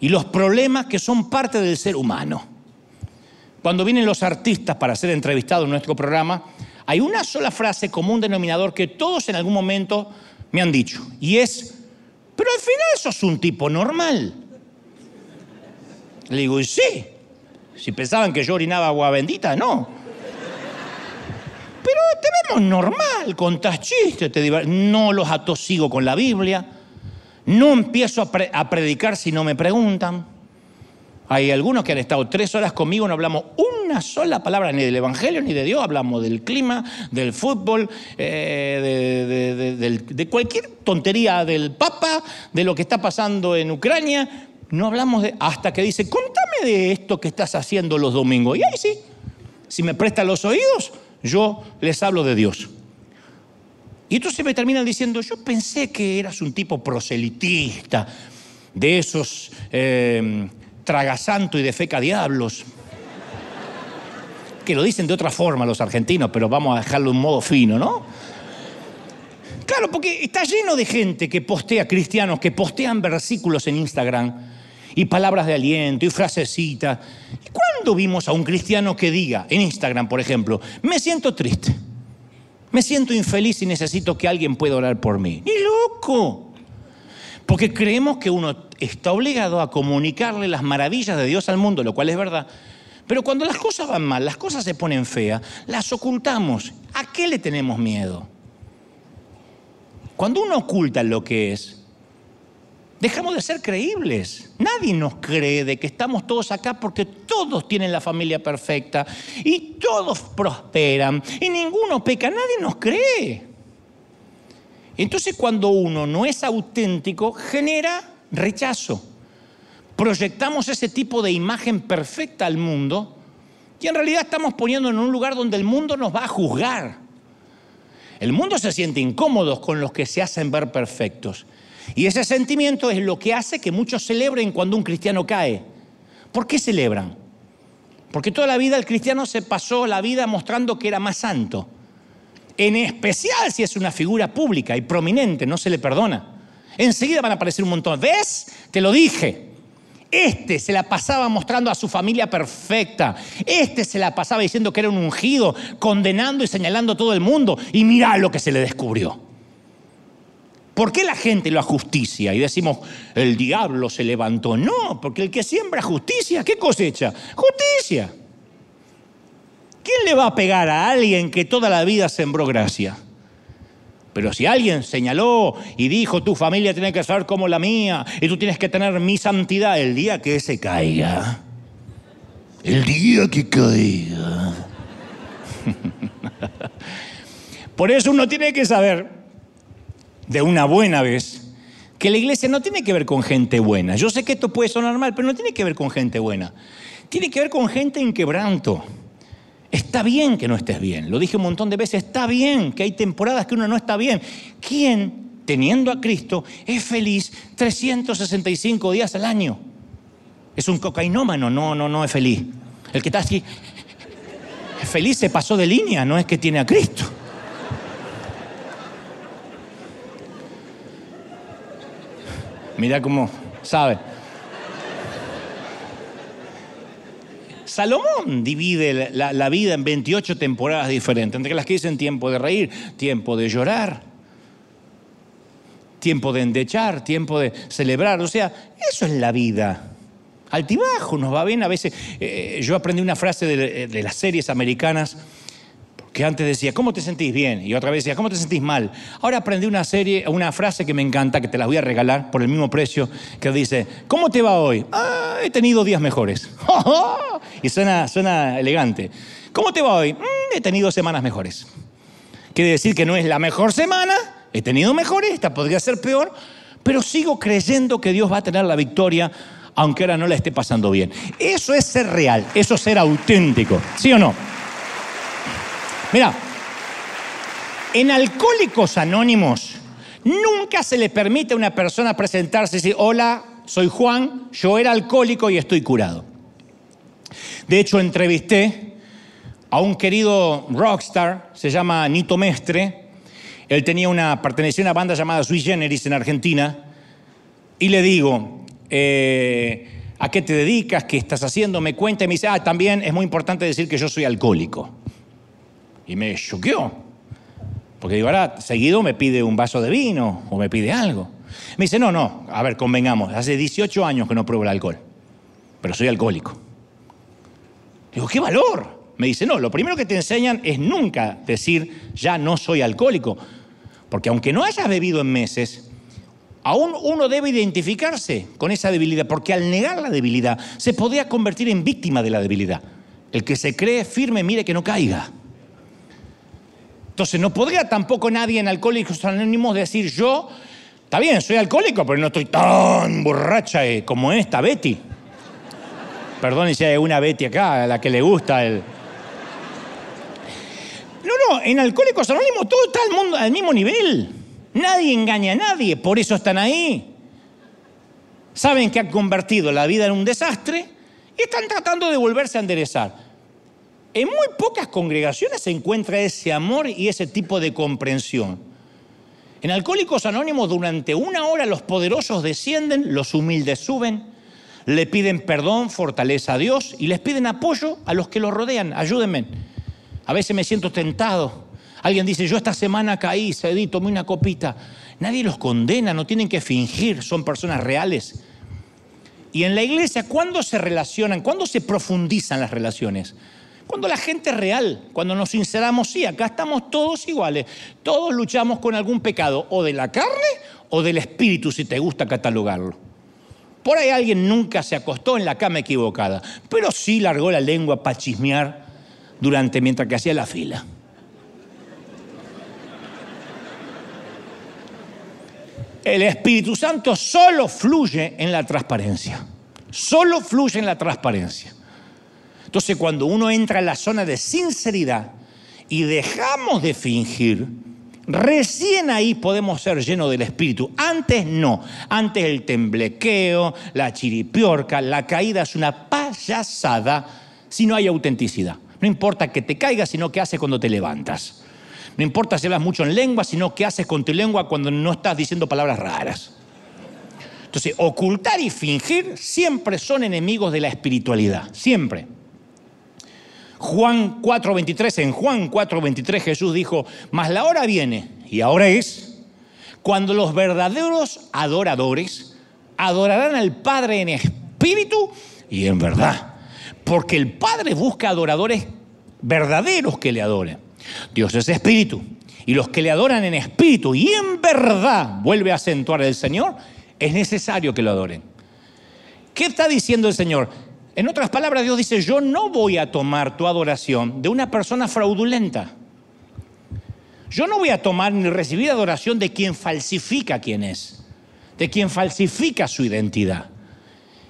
y los problemas que son parte del ser humano. Cuando vienen los artistas para ser entrevistados en nuestro programa, hay una sola frase común denominador que todos en algún momento me han dicho, y es, pero al final sos un tipo normal. Le digo, y sí, si pensaban que yo orinaba agua bendita, no. Pero te vemos normal, contás chistes, te no los atosigo con la Biblia no empiezo a, predicar si no me preguntan. Hay algunos que han estado tres horas conmigo, no hablamos una sola palabra ni del Evangelio ni de Dios, hablamos del clima, del fútbol, eh, de, cualquier tontería del Papa, de lo que está pasando en Ucrania. No hablamos de. hasta que dice, contame de esto que estás haciendo los domingos. Y ahí sí, si me prestan los oídos, yo les hablo de Dios. Y entonces me terminan diciendo, yo pensé que eras un tipo proselitista, de esos eh, tragasanto y de feca diablos. Que lo dicen de otra forma los argentinos, pero vamos a dejarlo de un modo fino, ¿no? Claro, porque está lleno de gente que postea, cristianos, que postean versículos en Instagram y palabras de aliento y frasecitas. ¿Y cuándo vimos a un cristiano que diga, en Instagram, por ejemplo, me siento triste, me siento infeliz y necesito que alguien pueda orar por mí? ¡Ni loco! Porque creemos que uno está obligado a comunicarle las maravillas de Dios al mundo, lo cual es verdad. Pero cuando las cosas van mal, las cosas se ponen feas, las ocultamos. ¿A qué le tenemos miedo? Cuando uno oculta lo que es, dejamos de ser creíbles. Nadie nos cree de que estamos todos acá porque todos tienen la familia perfecta y todos prosperan y ninguno peca. Nadie nos cree. Entonces cuando uno no es auténtico, genera rechazo. Proyectamos ese tipo de imagen perfecta al mundo y en realidad estamos poniendo en un lugar donde el mundo nos va a juzgar. El mundo se siente incómodo con los que se hacen ver perfectos. Y ese sentimiento es lo que hace que muchos celebren cuando un cristiano cae. ¿Por qué celebran? Porque toda la vida el cristiano se pasó la vida mostrando que era más santo. En especial si es una figura pública y prominente, no se le perdona. Enseguida van a aparecer un montón. ¿Ves? Te lo dije. Este se la pasaba mostrando a su familia perfecta. Este se la pasaba diciendo que era un ungido, condenando y señalando a todo el mundo. Y mira lo que se le descubrió. ¿Por qué la gente lo justicia y decimos, el diablo se levantó? No, porque el que siembra justicia, ¿qué cosecha? Justicia. ¿Quién le va a pegar a alguien que toda la vida sembró gracia? Pero si alguien señaló y dijo, tu familia tiene que ser como la mía y tú tienes que tener mi santidad el día que se caiga, el día que caiga. [laughs] Por eso uno tiene que saber de una buena vez que la iglesia no tiene que ver con gente buena. Yo sé que esto puede sonar mal, pero no tiene que ver con gente buena. Tiene que ver con gente en quebranto Está bien que no estés bien, lo dije un montón de veces, está bien que hay temporadas que uno no está bien. ¿Quién, teniendo a Cristo, es feliz 365 días al año? Es un cocainómano, no, no, no es feliz. El que está así, feliz se pasó de línea, no es que tiene a Cristo. Mira cómo sabe. Salomón divide la, vida en 28 temporadas diferentes, entre las que dicen tiempo de reír, tiempo de llorar, tiempo de endechar, tiempo de celebrar. O sea, eso es la vida. Altibajo, nos va bien a veces. Eh, yo aprendí una frase de las series americanas que antes decía, ¿cómo te sentís bien? Y otra vez decía, ¿cómo te sentís mal? Ahora aprendí una serie, una frase que me encanta, que te las voy a regalar por el mismo precio, que dice, ¿cómo te va hoy? Ah, he tenido días mejores. [laughs] y suena, suena elegante. ¿Cómo te va hoy? Mm, he tenido semanas mejores. Quiere decir que no es la mejor semana, he tenido mejores, esta podría ser peor, pero sigo creyendo que Dios va a tener la victoria aunque ahora no la esté pasando bien. Eso es ser real, eso es ser auténtico, ¿sí o no? Mira, en Alcohólicos Anónimos nunca se le permite a una persona presentarse y decir, hola, soy Juan, yo era alcohólico y estoy curado. De hecho, entrevisté a un querido rockstar, se llama Nito Mestre. Él tenía una, pertenecía a una banda llamada Sui Generis en Argentina. Y le digo, eh, ¿a qué te dedicas? ¿Qué estás haciendo? Me cuenta y me dice, ah, también es muy importante decir que yo soy alcohólico. Y me choqueó. Porque digo, ahora seguido me pide un vaso de vino o me pide algo. Me dice, no, no, a ver, convengamos, hace 18 años que no pruebo el alcohol, pero soy alcohólico. Digo, ¿qué valor? Me dice, no, lo primero que te enseñan es nunca decir, ya no soy alcohólico. Porque aunque no hayas bebido en meses, aún uno debe identificarse con esa debilidad, porque al negar la debilidad se podría convertir en víctima de la debilidad. El que se cree firme, mire que no caiga. Entonces no podría tampoco nadie en Alcohólicos Anónimos decir yo, está bien, soy alcohólico, pero no estoy tan borracha eh, como esta Betty. Perdón si hay una Betty acá a la que le gusta el... No, no, en Alcohólicos Anónimos todo está al, mundo, al mismo nivel. Nadie engaña a nadie, por eso están ahí. Saben que han convertido la vida en un desastre y están tratando de volverse a enderezar. En muy pocas congregaciones se encuentra ese amor y ese tipo de comprensión. En Alcohólicos Anónimos durante una hora los poderosos descienden, los humildes suben, le piden perdón, fortaleza a Dios y les piden apoyo a los que los rodean. Ayúdenme. A veces me siento tentado. Alguien dice, yo esta semana caí, cedí, tomé una copita. Nadie los condena, no tienen que fingir, son personas reales. Y en la iglesia, ¿cuándo se relacionan? ¿Cuándo se profundizan las relaciones? Cuando la gente es real, cuando nos sinceramos, sí, acá estamos todos iguales. Todos luchamos con algún pecado, o de la carne o del espíritu, si te gusta catalogarlo. Por ahí alguien nunca se acostó en la cama equivocada, pero sí largó la lengua para chismear durante mientras que hacía la fila. El Espíritu Santo solo fluye en la transparencia. Solo fluye en la transparencia. Entonces cuando uno entra en la zona de sinceridad y dejamos de fingir, recién ahí podemos ser llenos del Espíritu. Antes no. Antes el temblequeo, la chiripiorca, la caída es una payasada si no hay autenticidad. No importa que te caigas, sino qué haces cuando te levantas. No importa si hablas mucho en lengua, sino qué haces con tu lengua cuando no estás diciendo palabras raras. Entonces, ocultar y fingir siempre son enemigos de la espiritualidad, siempre. Juan 4:23, en Juan 4:23 Jesús dijo, mas la hora viene, y ahora es, cuando los verdaderos adoradores adorarán al Padre en espíritu y en verdad, porque el Padre busca adoradores verdaderos que le adoren. Dios es espíritu. Y los que le adoran en espíritu y en verdad, vuelve a acentuar el Señor, es necesario que lo adoren. ¿Qué está diciendo el Señor? En otras palabras, Dios dice, yo no voy a tomar tu adoración de una persona fraudulenta. Yo no voy a tomar ni recibir adoración de quien falsifica quién es, de quien falsifica su identidad,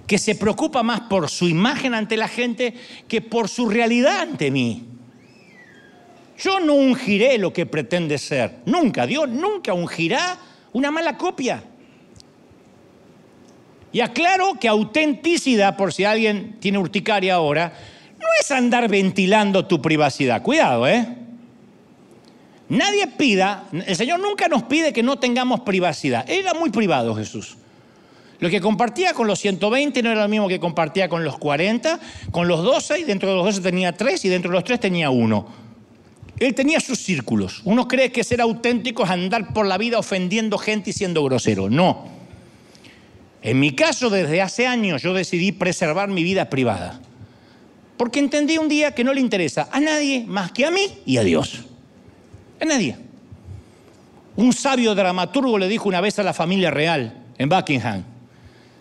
que se preocupa más por su imagen ante la gente que por su realidad ante mí. Yo no ungiré lo que pretende ser. Nunca, Dios nunca ungirá una mala copia. Y aclaro que autenticidad, por si alguien tiene urticaria ahora, no es andar ventilando tu privacidad. Cuidado, ¿eh? Nadie pida, el Señor nunca nos pide que no tengamos privacidad. Era muy privado Jesús. Lo que compartía con los 120 no era lo mismo que compartía con los 40, con los 12, y dentro de los 12 tenía 3, y dentro de los 3 tenía 1. Él tenía sus círculos. Uno cree que ser auténtico es andar por la vida ofendiendo gente y siendo grosero. No. En mi caso, desde hace años yo decidí preservar mi vida privada. Porque entendí un día que no le interesa a nadie más que a mí y a Dios. A nadie. Un sabio dramaturgo le dijo una vez a la familia real en Buckingham,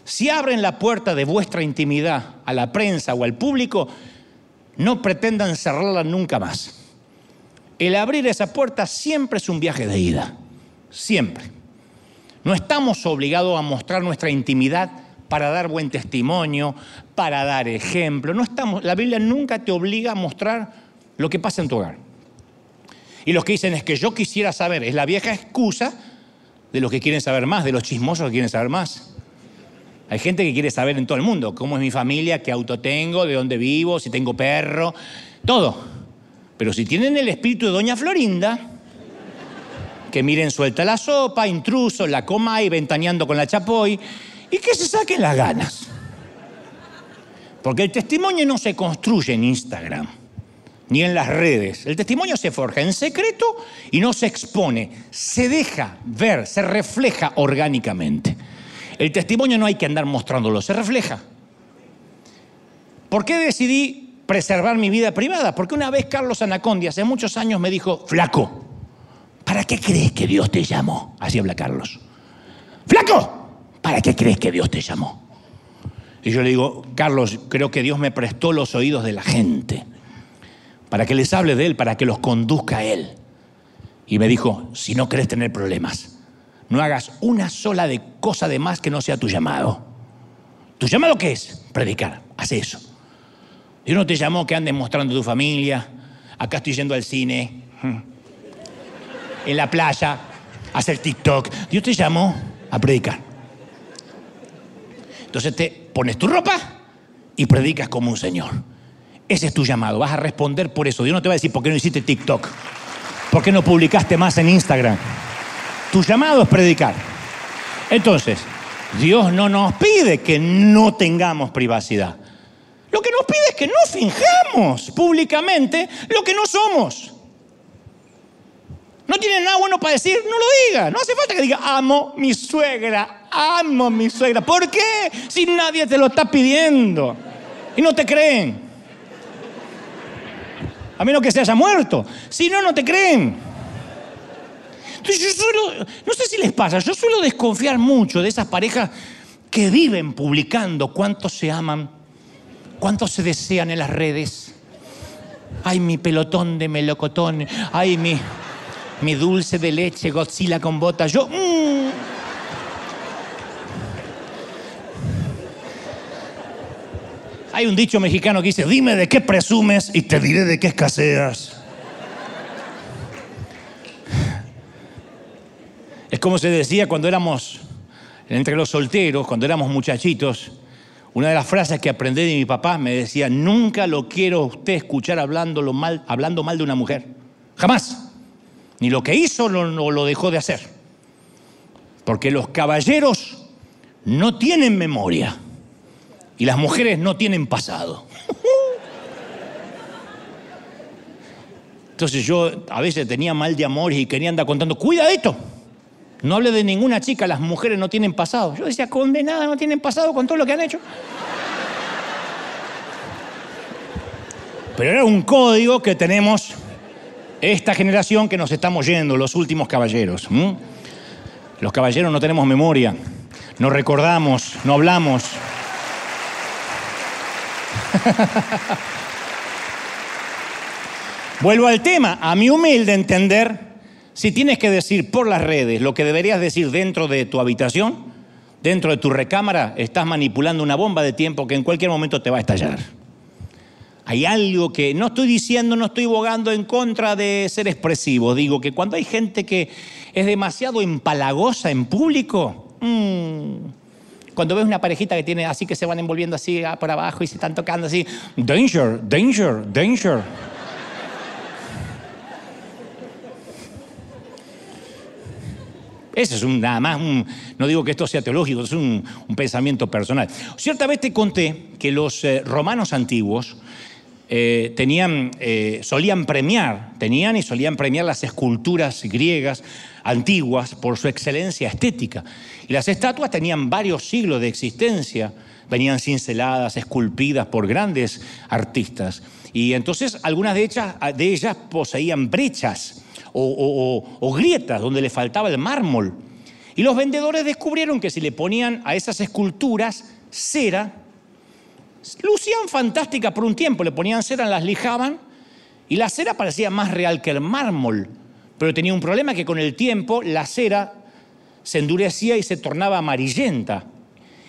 si abren la puerta de vuestra intimidad a la prensa o al público, no pretendan cerrarla nunca más. El abrir esa puerta siempre es un viaje de ida, siempre. No estamos obligados a mostrar nuestra intimidad para dar buen testimonio, para dar ejemplo. No estamos, la Biblia nunca te obliga a mostrar lo que pasa en tu hogar. Y los que dicen es que yo quisiera saber, es la vieja excusa de los que quieren saber más, de los chismosos que quieren saber más. Hay gente que quiere saber en todo el mundo cómo es mi familia, qué auto tengo, de dónde vivo, si tengo perro, todo. Pero si tienen el espíritu de Doña Florinda, que miren suelta la sopa, intruso, la coma y ventaneando con la chapoy, y que se saquen las ganas. Porque el testimonio no se construye en Instagram, ni en las redes. El testimonio se forja en secreto y no se expone, se deja ver, se refleja orgánicamente. El testimonio no hay que andar mostrándolo, se refleja. ¿Por qué decidí preservar mi vida privada. Porque una vez Carlos Anacondi, hace muchos años, me dijo, flaco, ¿para qué crees que Dios te llamó? Así habla Carlos. flaco, ¿para qué crees que Dios te llamó? Y yo le digo, Carlos, creo que Dios me prestó los oídos de la gente para que les hable de Él, para que los conduzca a Él. Y me dijo, si no querés tener problemas, no hagas una sola de cosa de más que no sea tu llamado. ¿Tu llamado qué es? Predicar. Hace eso. Dios no te llamó que andes mostrando tu familia. Acá estoy yendo al cine. En la playa. A hacer TikTok. Dios te llamó a predicar. Entonces te pones tu ropa y predicas como un señor. Ese es tu llamado. Vas a responder por eso. Dios no te va a decir por qué no hiciste TikTok. ¿Por qué no publicaste más en Instagram? Tu llamado es predicar. Entonces, Dios no nos pide que no tengamos privacidad. Lo que nos pide es que no finjamos públicamente lo que no somos. No tiene nada bueno para decir, no lo diga. No hace falta que diga, amo mi suegra, amo mi suegra. ¿Por qué? Si nadie te lo está pidiendo. Y no te creen. A menos que se haya muerto. Si no, no te creen. Entonces yo suelo, no sé si les pasa, yo suelo desconfiar mucho de esas parejas que viven publicando cuántos se aman, cuántos se desean en las redes. Ay, mi pelotón de melocotón, ay, mi, mi dulce de leche, Godzilla con botas. Yo, mm. Hay un dicho mexicano que dice, dime de qué presumes y te diré de qué escaseas. Es como se decía cuando éramos entre los solteros, cuando éramos muchachitos. Una de las frases que aprendí de mi papá me decía, nunca lo quiero usted escuchar hablando mal, hablando mal de una mujer. Jamás. Ni lo que hizo no lo dejó de hacer. Porque los caballeros no tienen memoria y las mujeres no tienen pasado. Entonces yo a veces tenía mal de amor y quería andar contando, cuida esto. No hable de ninguna chica, las mujeres no tienen pasado. Yo decía, condenada, no tienen pasado con todo lo que han hecho. Pero era un código que tenemos esta generación que nos estamos yendo, los últimos caballeros. Los caballeros no tenemos memoria, no recordamos, no hablamos. [laughs] Vuelvo al tema, a mi humilde entender, si tienes que decir por las redes lo que deberías decir dentro de tu habitación, dentro de tu recámara, estás manipulando una bomba de tiempo que en cualquier momento te va a estallar. Hay algo que no estoy diciendo, no estoy bogando en contra de ser expresivo. Digo que cuando hay gente que es demasiado empalagosa en público, mm, cuando ves una parejita que tiene así que se van envolviendo así por abajo y se están tocando así, danger, danger, danger. Ese es un, nada más, no digo que esto sea teológico, es un, pensamiento personal. Cierta vez te conté que los eh, romanos antiguos eh, tenían, eh, solían premiar, tenían y solían premiar las esculturas griegas antiguas por su excelencia estética. Y las estatuas tenían varios siglos de existencia, venían cinceladas, esculpidas por grandes artistas. Y entonces algunas de ellas, de ellas poseían brechas o, grietas donde le faltaba el mármol. Y los vendedores descubrieron que si le ponían a esas esculturas cera, lucían fantástica por un tiempo, le ponían cera, las lijaban y la cera parecía más real que el mármol, pero tenía un problema que con el tiempo la cera se endurecía y se tornaba amarillenta.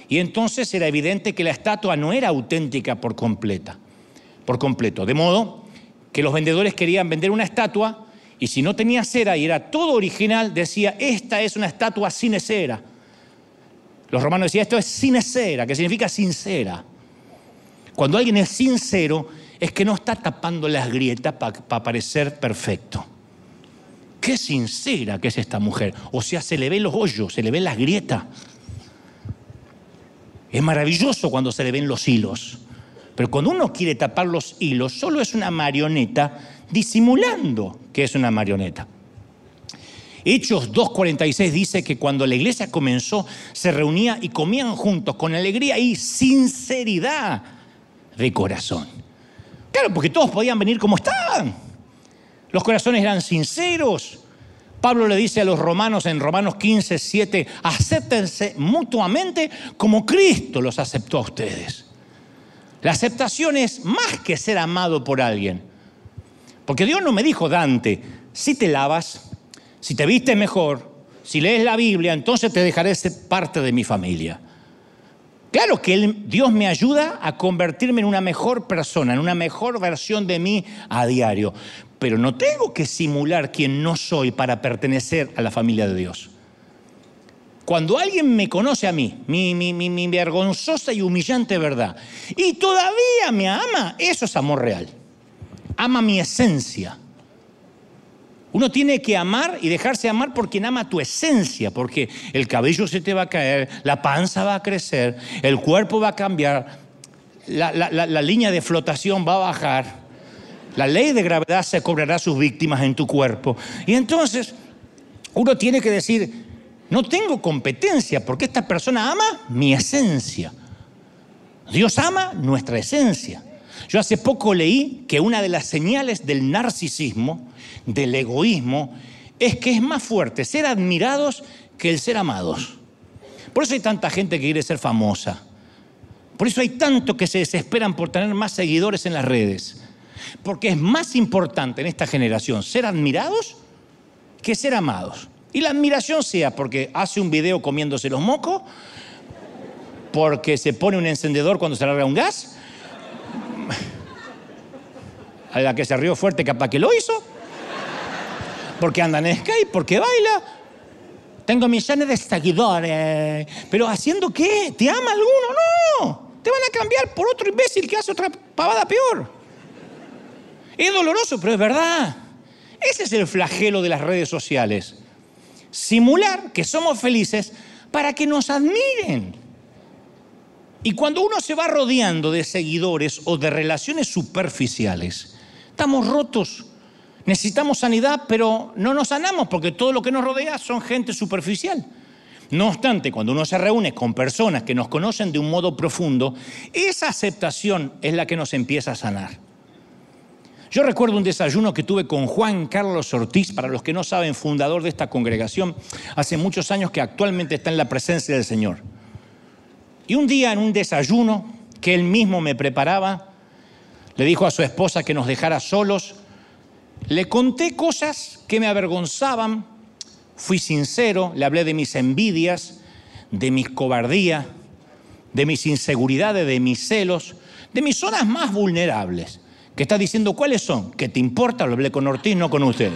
Y entonces era evidente que la estatua no era auténtica por completa, por completo. De modo que los vendedores querían vender una estatua y si no tenía cera y era todo original, decía, esta es una estatua sin cera. Los romanos decían, esto es sin cera, que significa sincera. Cuando alguien es sincero, es que no está tapando las grietas para parecer perfecto. Qué sincera que es esta mujer. O sea, se le ven los hoyos, se le ven las grietas. Es maravilloso cuando se le ven los hilos. Pero cuando uno quiere tapar los hilos, solo es una marioneta disimulando que es una marioneta. Hechos 2.46 dice que cuando la iglesia comenzó se reunía y comían juntos con alegría y sinceridad de corazón. Claro, porque todos podían venir como estaban. Los corazones eran sinceros. Pablo le dice a los romanos en Romanos 15, 7, acéptense mutuamente como Cristo los aceptó a ustedes. La aceptación es más que ser amado por alguien. Porque Dios no me dijo, Dante, si te lavas, si te vistes mejor, si lees la Biblia, entonces te dejaré ser parte de mi familia. Claro que Dios me ayuda a convertirme en una mejor persona, en una mejor versión de mí a diario. Pero no tengo que simular quien no soy para pertenecer a la familia de Dios. Cuando alguien me conoce a mí, mi, mi, mi, vergonzosa y humillante verdad, y todavía me ama, eso es amor real. Ama mi esencia. Uno tiene que amar y dejarse amar por quien ama tu esencia, porque el cabello se te va a caer, la panza va a crecer, el cuerpo va a cambiar, la, la línea de flotación va a bajar, la ley de gravedad se cobrará sus víctimas en tu cuerpo. Y entonces uno tiene que decir, no tengo competencia porque esta persona ama mi esencia. Dios ama nuestra esencia. Yo hace poco leí que una de las señales del narcisismo, del egoísmo, es que es más fuerte ser admirados que el ser amados. Por eso hay tanta gente que quiere ser famosa. Por eso hay tanto que se desesperan por tener más seguidores en las redes. Porque es más importante en esta generación ser admirados que ser amados. Y la admiración sea porque hace un video comiéndose los mocos, porque se pone un encendedor cuando se larga un gas, [laughs] a la que se rió fuerte capaz que lo hizo, porque anda en skate, porque baila. Tengo millones de seguidores, pero ¿haciendo qué? ¿Te ama alguno? No, te van a cambiar por otro imbécil que hace otra pavada peor. Es doloroso, pero es verdad. Ese es el flagelo de las redes sociales simular que somos felices para que nos admiren. Y cuando uno se va rodeando de seguidores o de relaciones superficiales, estamos rotos. Necesitamos sanidad, pero no nos sanamos porque todo lo que nos rodea son gente superficial. No obstante, cuando uno se reúne con personas que nos conocen de un modo profundo, esa aceptación es la que nos empieza a sanar. Yo recuerdo un desayuno que tuve con Juan Carlos Ortiz, para los que no saben, fundador de esta congregación, hace muchos años que actualmente está en la presencia del Señor. Y un día en un desayuno que él mismo me preparaba, le dijo a su esposa que nos dejara solos, le conté cosas que me avergonzaban, fui sincero, le hablé de mis envidias, de mis cobardías, de mis inseguridades, de mis celos, de mis zonas más vulnerables. Que está diciendo cuáles son, que te importa, lo hablé con Ortiz, no con usted.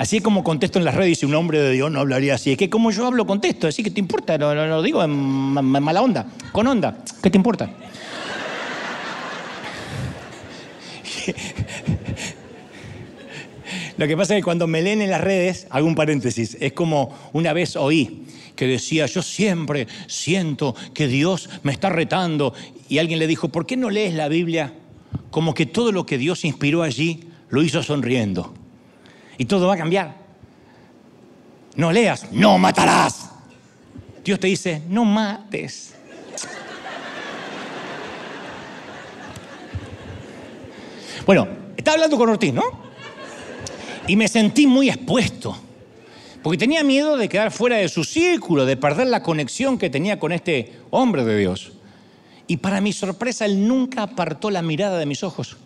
Así es como contesto en las redes, si un hombre de Dios no hablaría así. Es que como yo hablo, contesto, así que te importa, lo, lo digo en mala onda, con onda, ¿qué te importa? [laughs] Lo que pasa es que cuando me leen en las redes, hago un paréntesis, es como una vez oí que decía, yo siempre siento que Dios me está retando. Y alguien le dijo, ¿por qué no lees la Biblia como que todo lo que Dios inspiró allí lo hizo sonriendo? Y todo va a cambiar. No leas, no matarás. Dios te dice, no mates. Bueno, estaba hablando con Ortiz, ¿no? Y me sentí muy expuesto porque tenía miedo de quedar fuera de su círculo, de perder la conexión que tenía con este hombre de Dios. Y para mi sorpresa, él nunca apartó la mirada de mis ojos.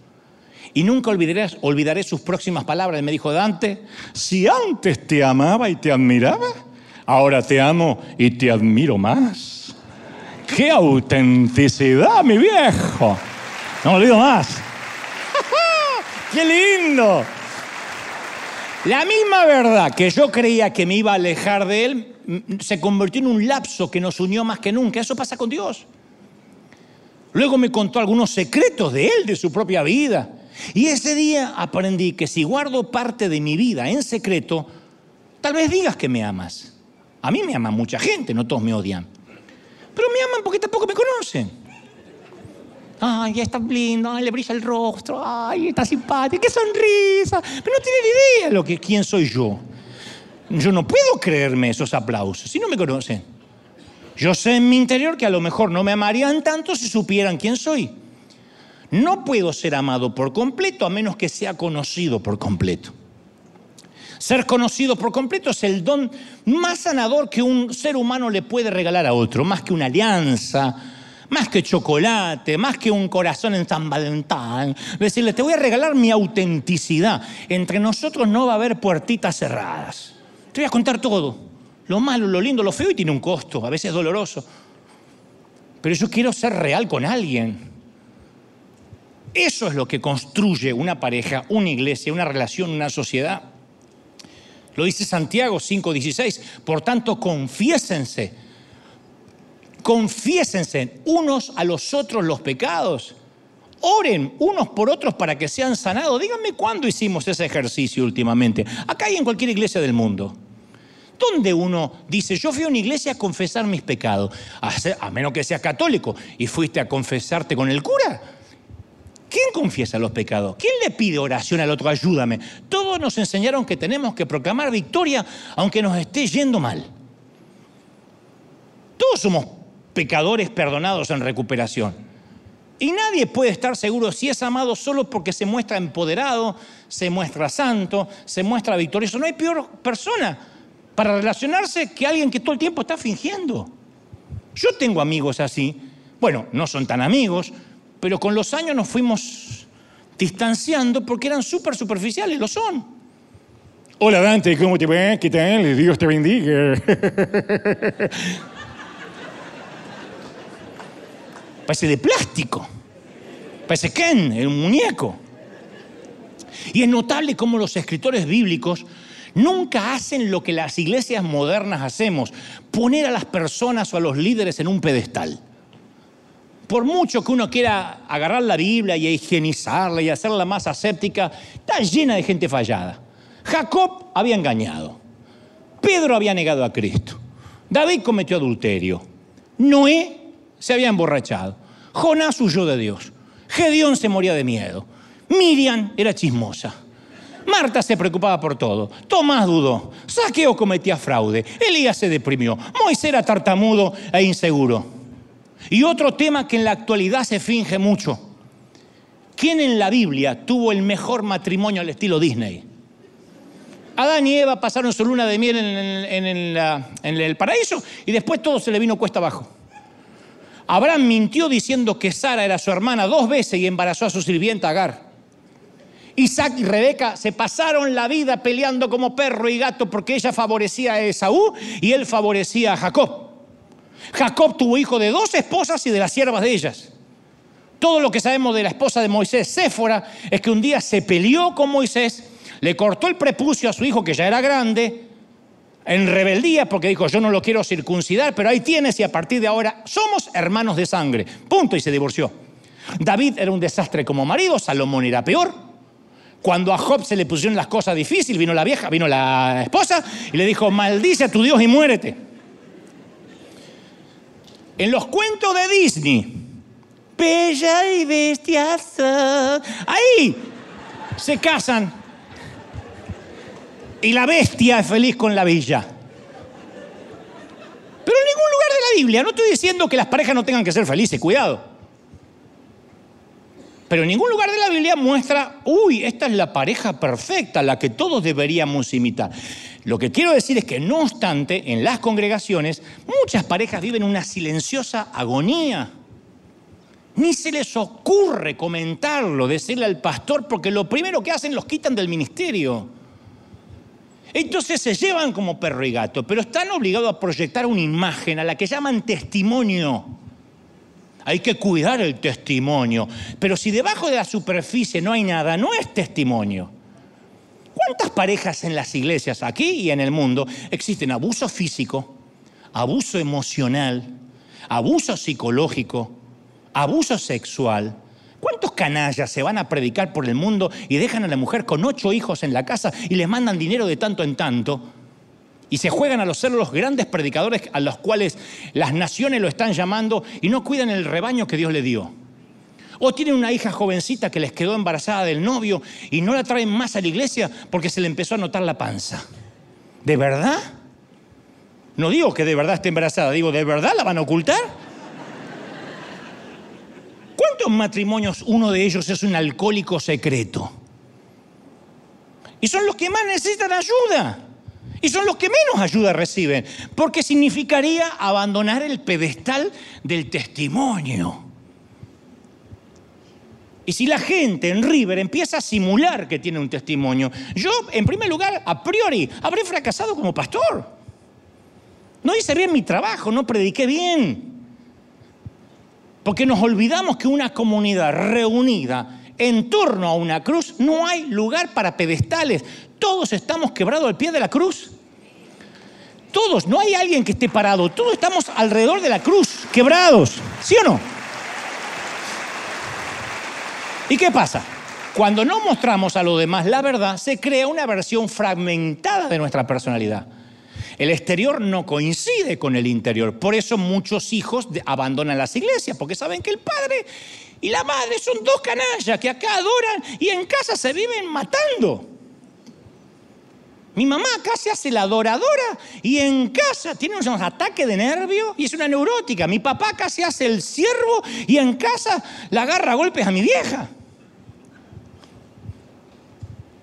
Y nunca olvidaré, olvidaré sus próximas palabras. Me dijo, Dante, si antes te amaba y te admiraba, ahora te amo y te admiro más. ¡Qué autenticidad, mi viejo! No me olvido más. [laughs] ¡Qué lindo! La misma verdad que yo creía que me iba a alejar de Él mm, se convirtió en un lapso que nos unió más que nunca. Eso pasa con Dios. Luego me contó algunos secretos de Él, de su propia vida. Y ese día aprendí que si guardo parte de mi vida en secreto, tal vez digas que me amas. A mí me ama mucha gente, no todos me odian. Pero me aman porque tampoco me conocen. Ay, está lindo, le brilla el rostro, ay, está simpático, qué sonrisa. Pero no tiene ni idea lo que, quién soy yo. Yo no puedo creerme esos aplausos si no me conocen. Yo sé en mi interior que a lo mejor no me amarían tanto si supieran quién soy. No puedo ser amado por completo a menos que sea conocido por completo. Ser conocido por completo es el don más sanador que un ser humano le puede regalar a otro, más que una alianza, más que chocolate, más que un corazón en San Valentín. Decirle, te voy a regalar mi autenticidad. Entre nosotros no va a haber puertitas cerradas. Te voy a contar todo. Lo malo, lo lindo, lo feo y tiene un costo, a veces doloroso. Pero yo quiero ser real con alguien. Eso es lo que construye una pareja, una iglesia, una relación, una sociedad. Lo dice Santiago 5:16. Por tanto, confiésense. Confiésense unos a los otros los pecados. Oren unos por otros para que sean sanados. Díganme cuándo hicimos ese ejercicio últimamente. Acá y en cualquier iglesia del mundo. ¿Dónde uno dice, yo fui a una iglesia a confesar mis pecados? A menos que seas católico y fuiste a confesarte con el cura. ¿Quién confiesa los pecados? ¿Quién le pide oración al otro? Ayúdame. Todos nos enseñaron que tenemos que proclamar victoria aunque nos esté yendo mal. Todos somos pecadores perdonados en recuperación. Y nadie puede estar seguro si es amado solo porque se muestra empoderado, se muestra santo, se muestra victorioso. No hay peor persona para relacionarse que alguien que todo el tiempo está fingiendo. Yo tengo amigos así. Bueno, no son tan amigos, pero con los años nos fuimos distanciando porque eran súper superficiales, lo son. Hola Dante, ¿cómo te va? ¿Qué tal? Dios te bendiga. [laughs] Parece de plástico. Parece Ken, el muñeco. Y es notable cómo los escritores bíblicos nunca hacen lo que las iglesias modernas hacemos, poner a las personas o a los líderes en un pedestal por mucho que uno quiera agarrar la Biblia y higienizarla y hacerla más aséptica, está llena de gente fallada. Jacob había engañado. Pedro había negado a Cristo. David cometió adulterio. Noé se había emborrachado. Jonás huyó de Dios. Gedeón se moría de miedo. Miriam era chismosa. Marta se preocupaba por todo. Tomás dudó. Saqueo cometía fraude. Elías se deprimió. Moisés era tartamudo e inseguro. Y otro tema que en la actualidad se finge mucho. ¿Quién en la Biblia tuvo el mejor matrimonio al estilo Disney? Adán y Eva pasaron su luna de miel en el, paraíso y después todo se le vino cuesta abajo. Abraham mintió diciendo que Sara era su hermana dos veces y embarazó a su sirvienta Agar. Isaac y Rebeca se pasaron la vida peleando como perro y gato porque ella favorecía a Esaú y él favorecía a Jacob. Jacob tuvo hijo de dos esposas y de las siervas de ellas. Todo lo que sabemos de la esposa de Moisés, Séfora, es que un día se peleó con Moisés, le cortó el prepucio a su hijo que ya era grande, en rebeldía porque dijo, yo no lo quiero circuncidar, pero ahí tienes y a partir de ahora somos hermanos de sangre. Punto, y se divorció. David era un desastre como marido, Salomón era peor. Cuando a Job se le pusieron las cosas difíciles, vino la vieja, vino la esposa y le dijo, maldice a tu Dios y muérete. En los cuentos de Disney, Bella y Bestiaza, ahí se casan y la bestia es feliz con la bella. Pero en ningún lugar de la Biblia, no estoy diciendo que las parejas no tengan que ser felices, cuidado. Pero en ningún lugar de la Biblia muestra, uy, esta es la pareja perfecta, la que todos deberíamos imitar. Lo que quiero decir es que, no obstante, en las congregaciones muchas parejas viven una silenciosa agonía. Ni se les ocurre comentarlo, decirle al pastor, porque lo primero que hacen los quitan del ministerio. Entonces se llevan como perro y gato, pero están obligados a proyectar una imagen a la que llaman testimonio. Hay que cuidar el testimonio, pero si debajo de la superficie no hay nada, no es testimonio. ¿Cuántas parejas en las iglesias, aquí y en el mundo, existen abuso físico, abuso emocional, abuso psicológico, abuso sexual? ¿Cuántos canallas se van a predicar por el mundo y dejan a la mujer con ocho hijos en la casa y les mandan dinero de tanto en tanto? Y se juegan a los ser los grandes predicadores a los cuales las naciones lo están llamando y no cuidan el rebaño que Dios le dio. O tienen una hija jovencita que les quedó embarazada del novio y no la traen más a la iglesia porque se le empezó a notar la panza. ¿De verdad? No digo que de verdad esté embarazada, digo, ¿de verdad la van a ocultar? ¿Cuántos matrimonios uno de ellos es un alcohólico secreto? Y son los que más necesitan ayuda. Y son los que menos ayuda reciben. Porque significaría abandonar el pedestal del testimonio. Y si la gente en River empieza a simular que tiene un testimonio, yo, en primer lugar, a priori, habré fracasado como pastor. No hice bien mi trabajo, no prediqué bien. Porque nos olvidamos que una comunidad reunida en torno a una cruz no hay lugar para pedestales. Todos estamos quebrados al pie de la cruz. Todos, no hay alguien que esté parado. Todos estamos alrededor de la cruz, quebrados. ¿Sí o no? ¿Y qué pasa? Cuando no mostramos a los demás la verdad, se crea una versión fragmentada de nuestra personalidad. El exterior no coincide con el interior. Por eso muchos hijos abandonan las iglesias, porque saben que el padre y la madre son dos canallas que acá adoran y en casa se viven matando. Mi mamá acá se hace la adoradora y en casa tiene unos ataques de nervio y es una neurótica. Mi papá acá se hace el siervo y en casa la agarra a golpes a mi vieja.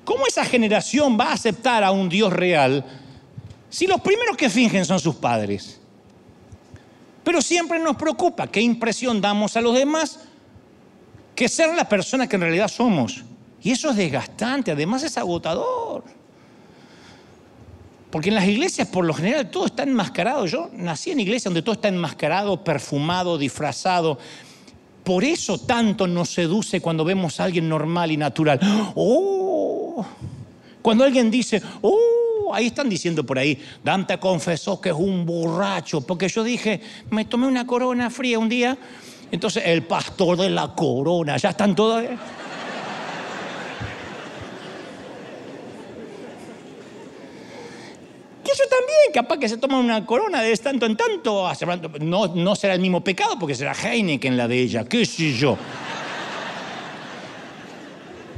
¿Cómo esa generación va a aceptar a un Dios real si los primeros que fingen son sus padres? Pero siempre nos preocupa qué impresión damos a los demás que ser la persona que en realidad somos. Y eso es desgastante, además es agotador. Porque en las iglesias por lo general todo está enmascarado. Yo nací en iglesias donde todo está enmascarado, perfumado, disfrazado. Por eso tanto nos seduce cuando vemos a alguien normal y natural. ¡Oh! Cuando alguien dice, ¡oh! Ahí están diciendo por ahí, Dante confesó que es un borracho, porque yo dije, me tomé una corona fría un día, entonces el pastor de la corona, ya están todos... eso también, capaz que se toma una corona de tanto en tanto, no, no será el mismo pecado porque será Heineken la de ella, qué sé yo.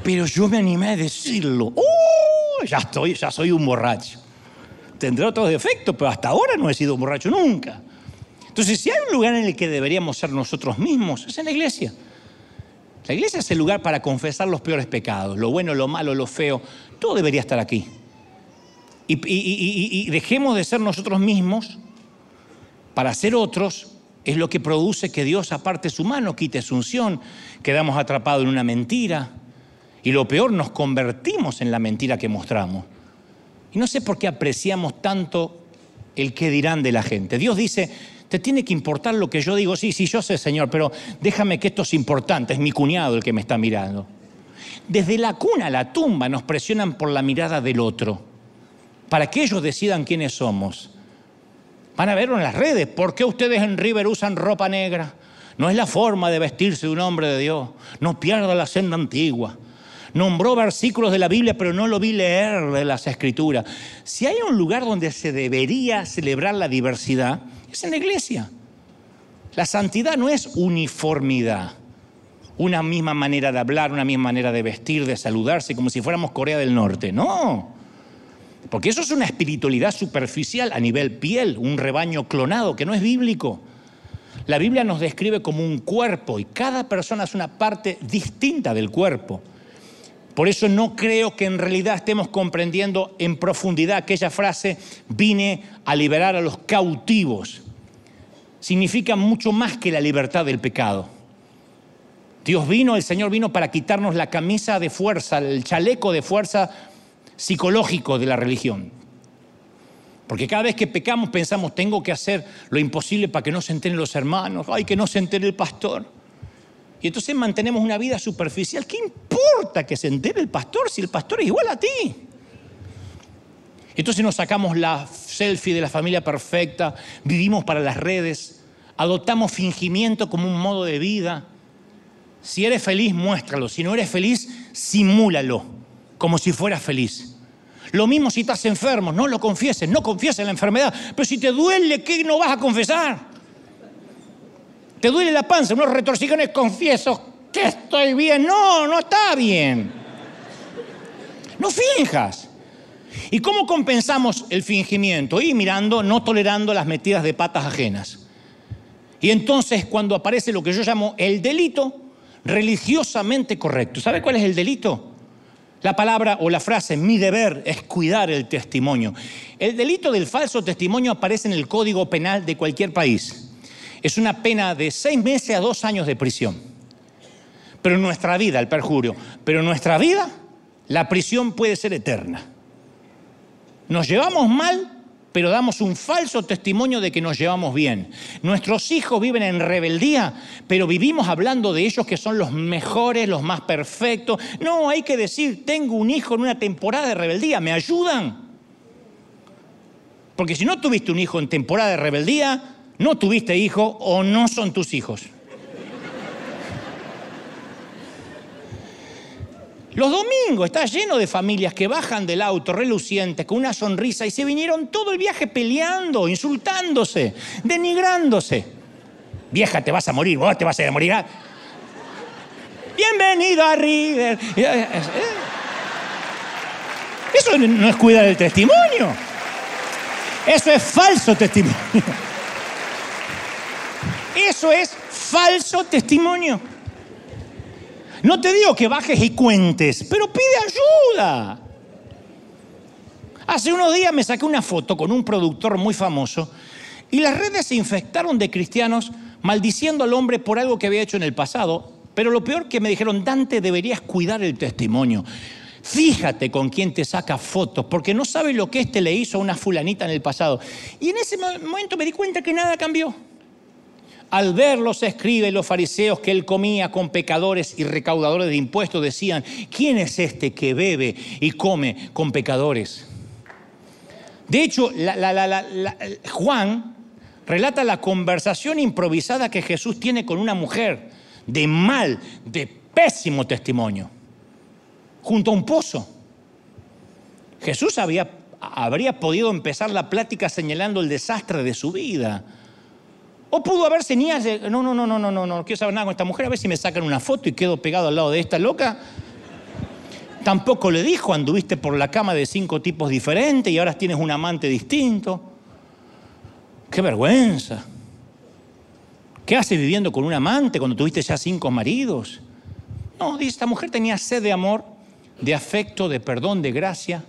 Pero yo me animé a decirlo. ¡Oh! Ya estoy, ya soy un borracho. Tendré otros defectos, pero hasta ahora no he sido un borracho nunca. Entonces, si hay un lugar en el que deberíamos ser nosotros mismos, es en la iglesia. La iglesia es el lugar para confesar los peores pecados, lo bueno, lo malo, lo feo. Todo debería estar aquí y, dejemos de ser nosotros mismos para ser otros, es lo que produce que Dios aparte su mano, quite su unción, quedamos atrapados en una mentira y lo peor, nos convertimos en la mentira que mostramos. Y no sé por qué apreciamos tanto el que dirán de la gente. Dios dice, te tiene que importar lo que yo digo, sí, sí, yo sé, Señor, pero déjame que esto es importante, es mi cuñado el que me está mirando. Desde la cuna a la tumba nos presionan por la mirada del otro para que ellos decidan quiénes somos. Van a verlo en las redes. ¿Por qué ustedes en River usan ropa negra? No es la forma de vestirse de un hombre de Dios. No pierda la senda antigua. Nombró versículos de la Biblia, pero no lo vi leer de las Escrituras. Si hay un lugar donde se debería celebrar la diversidad, es en la iglesia. La santidad no es uniformidad, una misma manera de hablar, una misma manera de vestir, de saludarse, como si fuéramos Corea del Norte. No. Porque eso es una espiritualidad superficial a nivel piel, un rebaño clonado que no es bíblico. La Biblia nos describe como un cuerpo y cada persona es una parte distinta del cuerpo. Por eso no creo que en realidad estemos comprendiendo en profundidad aquella frase, vine a liberar a los cautivos. Significa mucho más que la libertad del pecado. Dios vino, el Señor vino para quitarnos la camisa de fuerza, el chaleco de fuerza psicológico de la religión. Porque cada vez que pecamos pensamos, tengo que hacer lo imposible para que no se enteren los hermanos, ay, que no se entere el pastor. Y entonces mantenemos una vida superficial. ¿Qué importa que se entere el pastor si el pastor es igual a ti? Entonces nos sacamos la selfie de la familia perfecta, vivimos para las redes, adoptamos fingimiento como un modo de vida. Si eres feliz, muéstralo. Si no eres feliz, simúlalo como si fueras feliz. Lo mismo si estás enfermo, no lo confieses, no confieses la enfermedad. Pero si te duele, ¿qué no vas a confesar? Te duele la panza, unos retorcijones, confieso que estoy bien. No, no está bien. No finjas. ¿Y cómo compensamos el fingimiento? Y mirando, no tolerando las metidas de patas ajenas. Y entonces cuando aparece lo que yo llamo el delito, religiosamente correcto. ¿Sabe cuál es el delito? La palabra o la frase mi deber es cuidar el testimonio. El delito del falso testimonio aparece en el Código Penal de cualquier país. Es una pena de seis meses a dos años de prisión. Pero en nuestra vida, el perjurio, pero en nuestra vida la prisión puede ser eterna. Nos llevamos mal, pero damos un falso testimonio de que nos llevamos bien. Nuestros hijos viven en rebeldía, pero vivimos hablando de ellos que son los mejores, los más perfectos. No, hay que decir, tengo un hijo en una temporada de rebeldía, ¿me ayudan? Porque si no tuviste un hijo en temporada de rebeldía, no tuviste hijo o no son tus hijos. Los domingos está lleno de familias que bajan del auto relucientes con una sonrisa y se vinieron todo el viaje peleando, insultándose, denigrándose. Vieja, te vas a morir, vos te vas a morir. ¿ah? Bienvenido a River. Eh. Eso no es cuidar el testimonio. Eso es falso testimonio. Eso es falso testimonio. No te digo que bajes y cuentes, pero pide ayuda. Hace unos días me saqué una foto con un productor muy famoso y las redes se infectaron de cristianos maldiciendo al hombre por algo que había hecho en el pasado. Pero lo peor que me dijeron, Dante, deberías cuidar el testimonio. Fíjate con quién te saca fotos, porque no sabe lo que este le hizo a una fulanita en el pasado. Y en ese momento me di cuenta que nada cambió. Al ver los escribas y los fariseos que él comía con pecadores y recaudadores de impuestos, decían, ¿quién es este que bebe y come con pecadores? De hecho, Juan relata la conversación improvisada que Jesús tiene con una mujer de mal, de pésimo testimonio, junto a un pozo. Jesús había, habría podido empezar la plática señalando el desastre de su vida o pudo haber señales de, no, no, no, no, no, no, no, quiero saber nada con esta mujer, a ver si me sacan una foto y quedo pegado al lado de esta loca. Tampoco le dijo, anduviste por la cama de cinco tipos diferentes y ahora tienes un amante distinto. Qué vergüenza. ¿Qué haces viviendo con un amante cuando tuviste ya cinco maridos? No, dice, esta mujer tenía sed de amor, de afecto, de perdón, de gracia.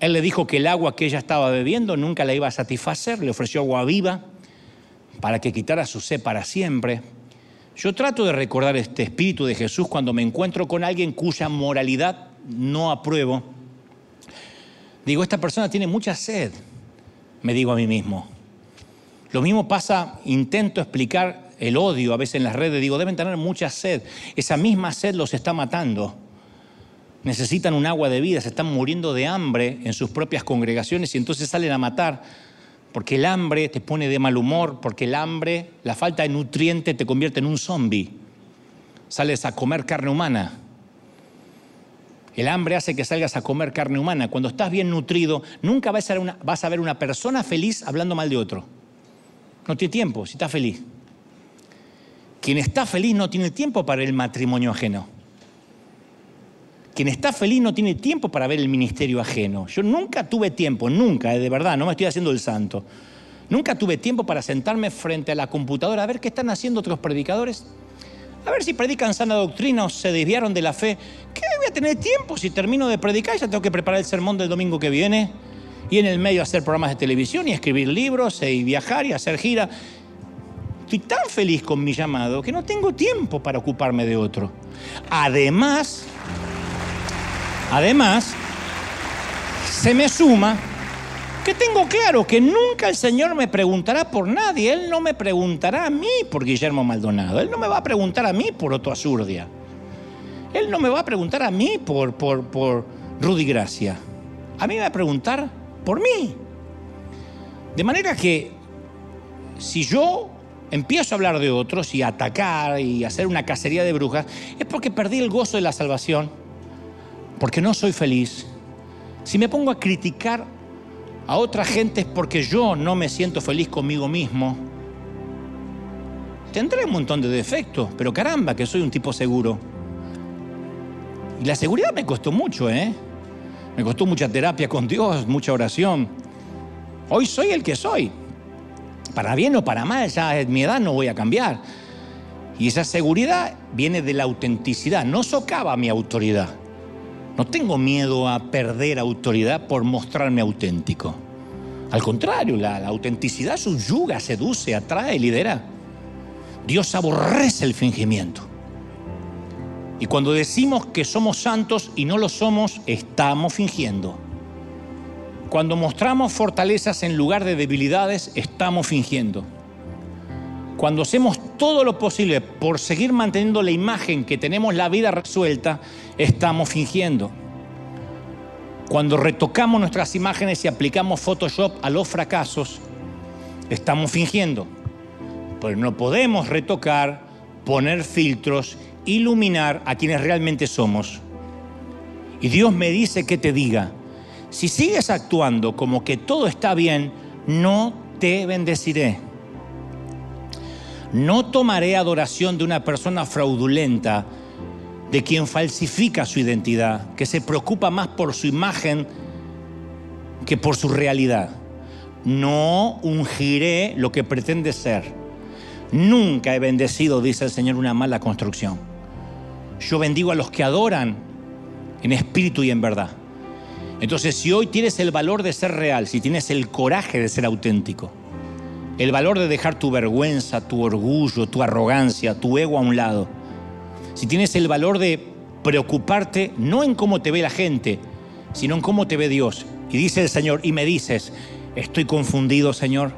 Él le dijo que el agua que ella estaba bebiendo nunca la iba a satisfacer, le ofreció agua viva para que quitara su sed para siempre. Yo trato de recordar este espíritu de Jesús cuando me encuentro con alguien cuya moralidad no apruebo. Digo, esta persona tiene mucha sed, me digo a mí mismo. Lo mismo pasa, intento explicar el odio a veces en las redes, digo, deben tener mucha sed. Esa misma sed los está matando. Necesitan un agua de vida, se están muriendo de hambre en sus propias congregaciones y entonces salen a matar porque el hambre te pone de mal humor, porque el hambre, la falta de nutriente te convierte en un zombie. Sales a comer carne humana. El hambre hace que salgas a comer carne humana. Cuando estás bien nutrido, nunca vas a, ver una, vas a ver una persona feliz hablando mal de otro. No tiene tiempo, si está feliz. Quien está feliz no tiene tiempo para el matrimonio ajeno. Quien está feliz no tiene tiempo para ver el ministerio ajeno. Yo nunca tuve tiempo, nunca, eh, de verdad, no me estoy haciendo el santo. Nunca tuve tiempo para sentarme frente a la computadora a ver qué están haciendo otros predicadores. A ver si predican sana doctrina o se desviaron de la fe. ¿Qué voy a tener tiempo si termino de predicar? Ya tengo que preparar el sermón del domingo que viene. Y en el medio hacer programas de televisión y escribir libros y viajar y hacer gira. Estoy tan feliz con mi llamado que no tengo tiempo para ocuparme de otro. Además, Además, se me suma que tengo claro que nunca el Señor me preguntará por nadie. Él no me preguntará a mí por Guillermo Maldonado. Él no me va a preguntar a mí por Otto Azurdia. Él no me va a preguntar a mí por, por, por Rudy Gracia. A mí me va a preguntar por mí. De manera que si yo empiezo a hablar de otros y a atacar y hacer una cacería de brujas, es porque perdí el gozo de la salvación porque no soy feliz, si me pongo a criticar a otra gente es porque yo no me siento feliz conmigo mismo, tendré un montón de defectos, pero caramba, que soy un tipo seguro. Y la seguridad me costó mucho, ¿eh? Me costó mucha terapia con Dios, mucha oración. Hoy soy el que soy. Para bien o para mal, ya mi edad no voy a cambiar. Y esa seguridad viene de la autenticidad, no socava mi autoridad. No tengo miedo a perder autoridad por mostrarme auténtico. Al contrario, la, autenticidad subyuga, seduce, atrae, lidera. Dios aborrece el fingimiento. Y cuando decimos que somos santos y no lo somos, estamos fingiendo. Cuando mostramos fortalezas en lugar de debilidades, estamos fingiendo. Cuando hacemos todo lo posible por seguir manteniendo la imagen que tenemos la vida resuelta, estamos fingiendo. Cuando retocamos nuestras imágenes y aplicamos Photoshop a los fracasos, estamos fingiendo. Pero no podemos retocar, poner filtros, iluminar a quienes realmente somos. Y Dios me dice que te diga, si sigues actuando como que todo está bien, no te bendeciré. No tomaré adoración de una persona fraudulenta de quien falsifica su identidad, que se preocupa más por su imagen que por su realidad. No ungiré lo que pretende ser. Nunca he bendecido, dice el Señor, una mala construcción. Yo bendigo a los que adoran en espíritu y en verdad. Entonces, si hoy tienes el valor de ser real, si tienes el coraje de ser auténtico, el valor de dejar tu vergüenza, tu orgullo, tu arrogancia, tu ego a un lado, si tienes el valor de preocuparte no en cómo te ve la gente, sino en cómo te ve Dios. Y dice el Señor, y me dices, estoy confundido, Señor.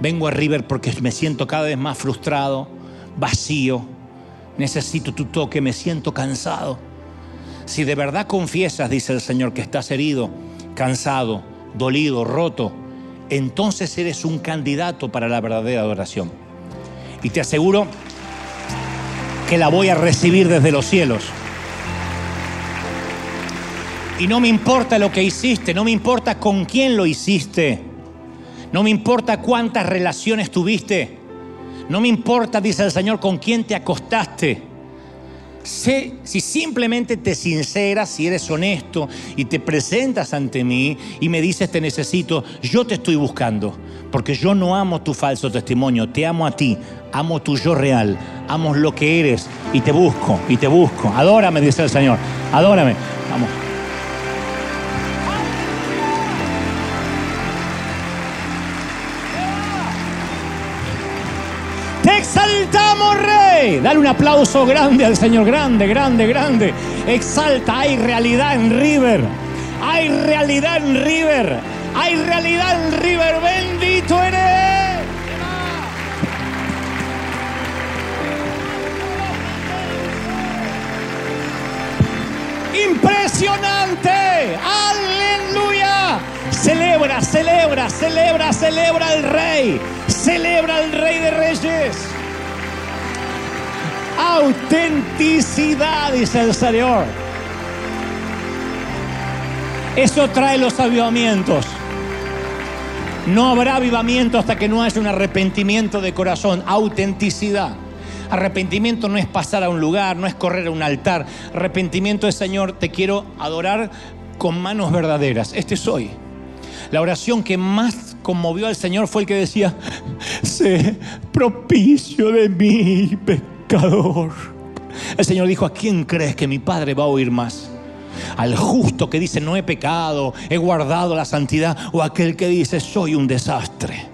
Vengo a River porque me siento cada vez más frustrado, vacío. Necesito tu toque, me siento cansado. Si de verdad confiesas, dice el Señor, que estás herido, cansado, dolido, roto, entonces eres un candidato para la verdadera adoración. Y te aseguro que la voy a recibir desde los cielos. Y no me importa lo que hiciste, no me importa con quién lo hiciste, no me importa cuántas relaciones tuviste, no me importa, dice el Señor, con quién te acostaste. Sé, si simplemente te sinceras, si eres honesto y te presentas ante mí y me dices te necesito, yo te estoy buscando, porque yo no amo tu falso testimonio, te amo a ti, amo tu yo real, amo lo que eres y te busco y te busco. Adórame, dice el Señor, adórame. Vamos. Dale un aplauso grande al Señor, grande, grande, grande. Exalta, hay realidad en River. Hay realidad en River. Hay realidad en River. Bendito eres. Impresionante. Aleluya. Celebra, celebra, celebra, celebra el rey. Celebra al rey de reyes. Autenticidad, dice el Señor. Eso trae los avivamientos. No habrá avivamiento hasta que no haya un arrepentimiento de corazón, autenticidad. Arrepentimiento no es pasar a un lugar, no es correr a un altar. Arrepentimiento es, Señor, te quiero adorar con manos verdaderas. Este soy. La oración que más conmovió al Señor fue el que decía, sé propicio de mí, El Señor dijo, ¿a quién crees que mi Padre va a oír más? Al justo que dice, no he pecado, he guardado la santidad, o aquel que dice, soy un desastre.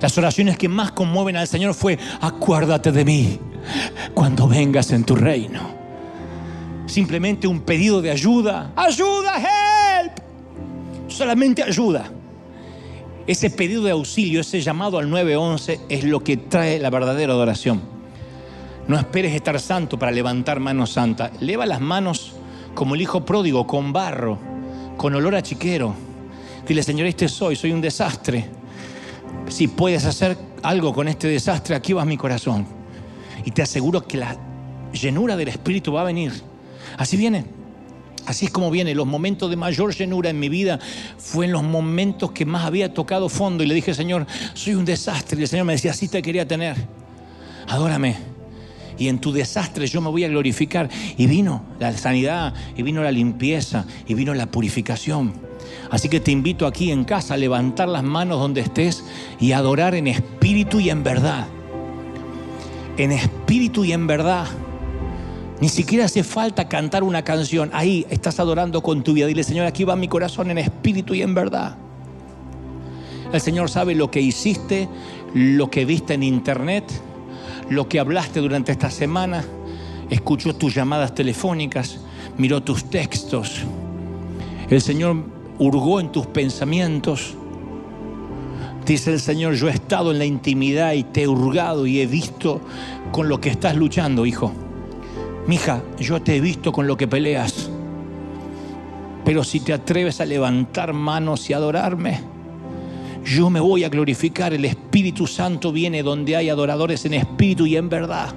Las oraciones que más conmueven al Señor fue, acuérdate de mí cuando vengas en tu reino. Simplemente un pedido de ayuda. Ayuda, help. Solamente ayuda. Ese pedido de auxilio, ese llamado al 911 es lo que trae la verdadera adoración. No esperes estar santo para levantar manos santas. Leva las manos como el hijo pródigo, con barro, con olor a chiquero. Dile, Señor, este soy, soy un desastre si puedes hacer algo con este desastre, aquí va mi corazón. Y te aseguro que la llenura del Espíritu va a venir. Así viene. Así es como viene. Los momentos de mayor llenura en mi vida fue en los momentos que más había tocado fondo. Y le dije, Señor, soy un desastre. Y el Señor me decía, así te quería tener. Adórame. Y en tu desastre yo me voy a glorificar. Y vino la sanidad, y vino la limpieza, y vino la purificación. Así que te invito aquí en casa a levantar las manos donde estés y adorar en espíritu y en verdad. en espíritu y en verdad. Ni siquiera hace falta cantar una canción. Ahí estás adorando con tu vida. Dile, Señor, aquí va mi corazón en espíritu y en verdad. El Señor sabe lo que hiciste, lo que viste en internet, lo que hablaste durante esta semana. Escuchó tus llamadas telefónicas, miró tus textos. El Señor hurgó en tus pensamientos. Dice el Señor, yo he estado en la intimidad y te he hurgado y he visto con lo que estás luchando, hijo. Mija, yo te he visto con lo que peleas. Pero si te atreves a levantar manos y adorarme, yo me voy a glorificar. El Espíritu Santo viene donde hay adoradores en espíritu y en verdad.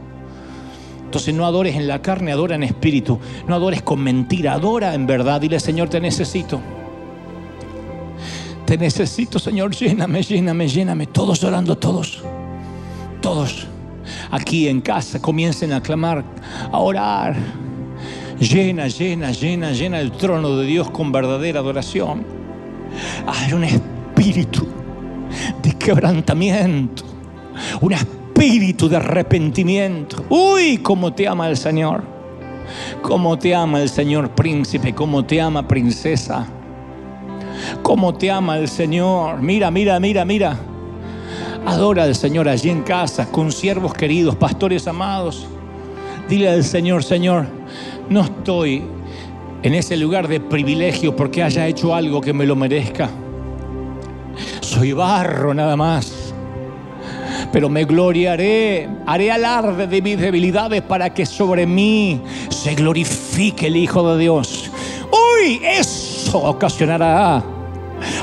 Entonces no adores en la carne, adora en espíritu. No adores con mentira, adora en verdad. Dile, Señor, te necesito. Te necesito, Señor, lléname, lléname, lléname. Todos orando, todos. Todos. Aquí en casa comiencen a clamar, a orar. Llena, llena, llena, llena el trono de Dios con verdadera adoración. Hay un espíritu de quebrantamiento. Un espíritu de arrepentimiento. Uy, cómo te ama el Señor. Cómo te ama el Señor príncipe, cómo te ama princesa. Cómo te ama el Señor. Mira, mira, mira, mira. Adora al Señor allí en casa, con siervos queridos, pastores amados. Dile al Señor, Señor, no estoy en ese lugar de privilegio porque haya hecho algo que me lo merezca. Soy barro nada más. Pero me gloriaré, haré alarde de mis debilidades para que sobre mí se glorifique el Hijo de Dios. Uy, eso ocasionará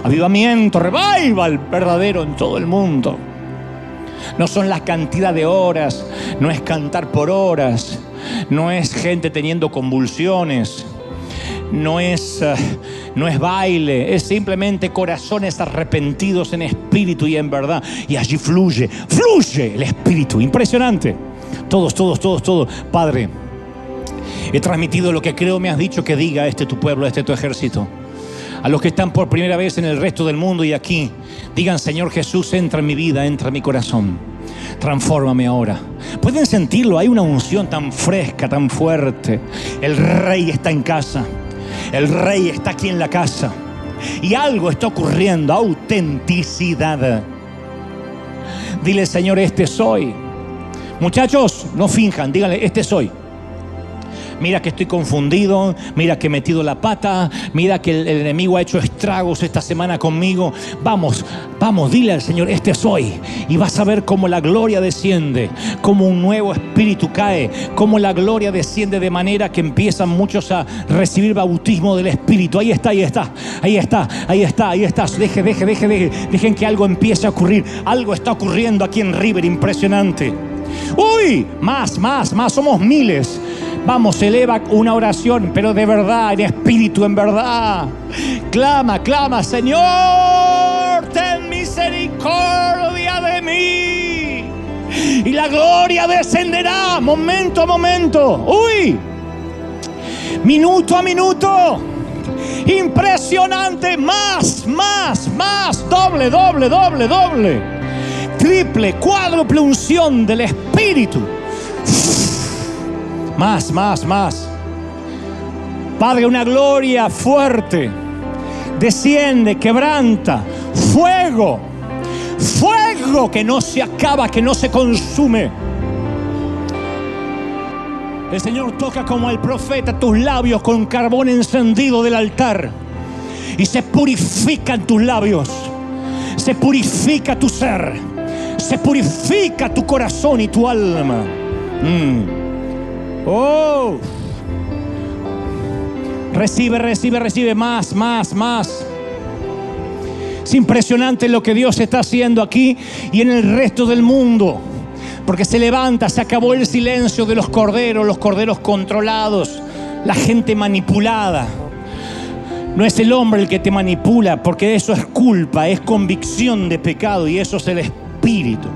avivamiento, revival verdadero en todo el mundo. No son la cantidad de horas, no es cantar por horas, no es gente teniendo convulsiones, no es, eh, no es baile, es simplemente corazones arrepentidos en espíritu y en verdad. Y allí fluye, fluye el espíritu, impresionante. Todos, todos, todos, todos. Padre, he transmitido lo que creo me has dicho que diga este tu pueblo, este tu ejército a los que están por primera vez en el resto del mundo y aquí, digan, Señor Jesús, entra en mi vida, entra en mi corazón. Transfórmame ahora. Pueden sentirlo, hay una unción tan fresca, tan fuerte. El rey está en casa. El rey está aquí en la casa. Y algo está ocurriendo, autenticidad. Dile, Señor, este soy. Muchachos, no finjan, díganle, este soy mira que estoy confundido, mira que he metido la pata, mira que el, enemigo ha hecho estragos esta semana conmigo. Vamos, vamos, dile al Señor, este soy. Y vas a ver cómo la gloria desciende, cómo un nuevo espíritu cae, cómo la gloria desciende de manera que empiezan muchos a recibir bautismo del Espíritu. Ahí está, ahí está, ahí está, ahí está, ahí está. Deje, deje, deje, deje. Dejen que algo empiece a ocurrir. Algo está ocurriendo aquí en River, impresionante. Uy, más, más, más, somos miles. Vamos, eleva una oración, pero de verdad, en espíritu, en verdad. Clama, clama, Señor, ten misericordia de mí. Y la gloria descenderá momento a momento. Uy, minuto a minuto. Impresionante, más, más, más, doble, doble, doble, doble. Triple, cuádruple unción del Espíritu más, más, más. Padre, una gloria fuerte. Desciende, quebranta. Fuego. Fuego que no se acaba, que no se consume. El Señor toca como el profeta tus labios con carbón encendido del altar. Y se purifican tus labios. Se purifica tu ser. Se purifica tu corazón y tu alma. Mm. Oh. Recibe, recibe, recibe más, más, más. Es impresionante lo que Dios está haciendo aquí y en el resto del mundo. Porque se levanta, se acabó el silencio de los corderos, los corderos controlados, la gente manipulada. No es el hombre el que te manipula, porque eso es culpa, es convicción de pecado y eso es el espíritu.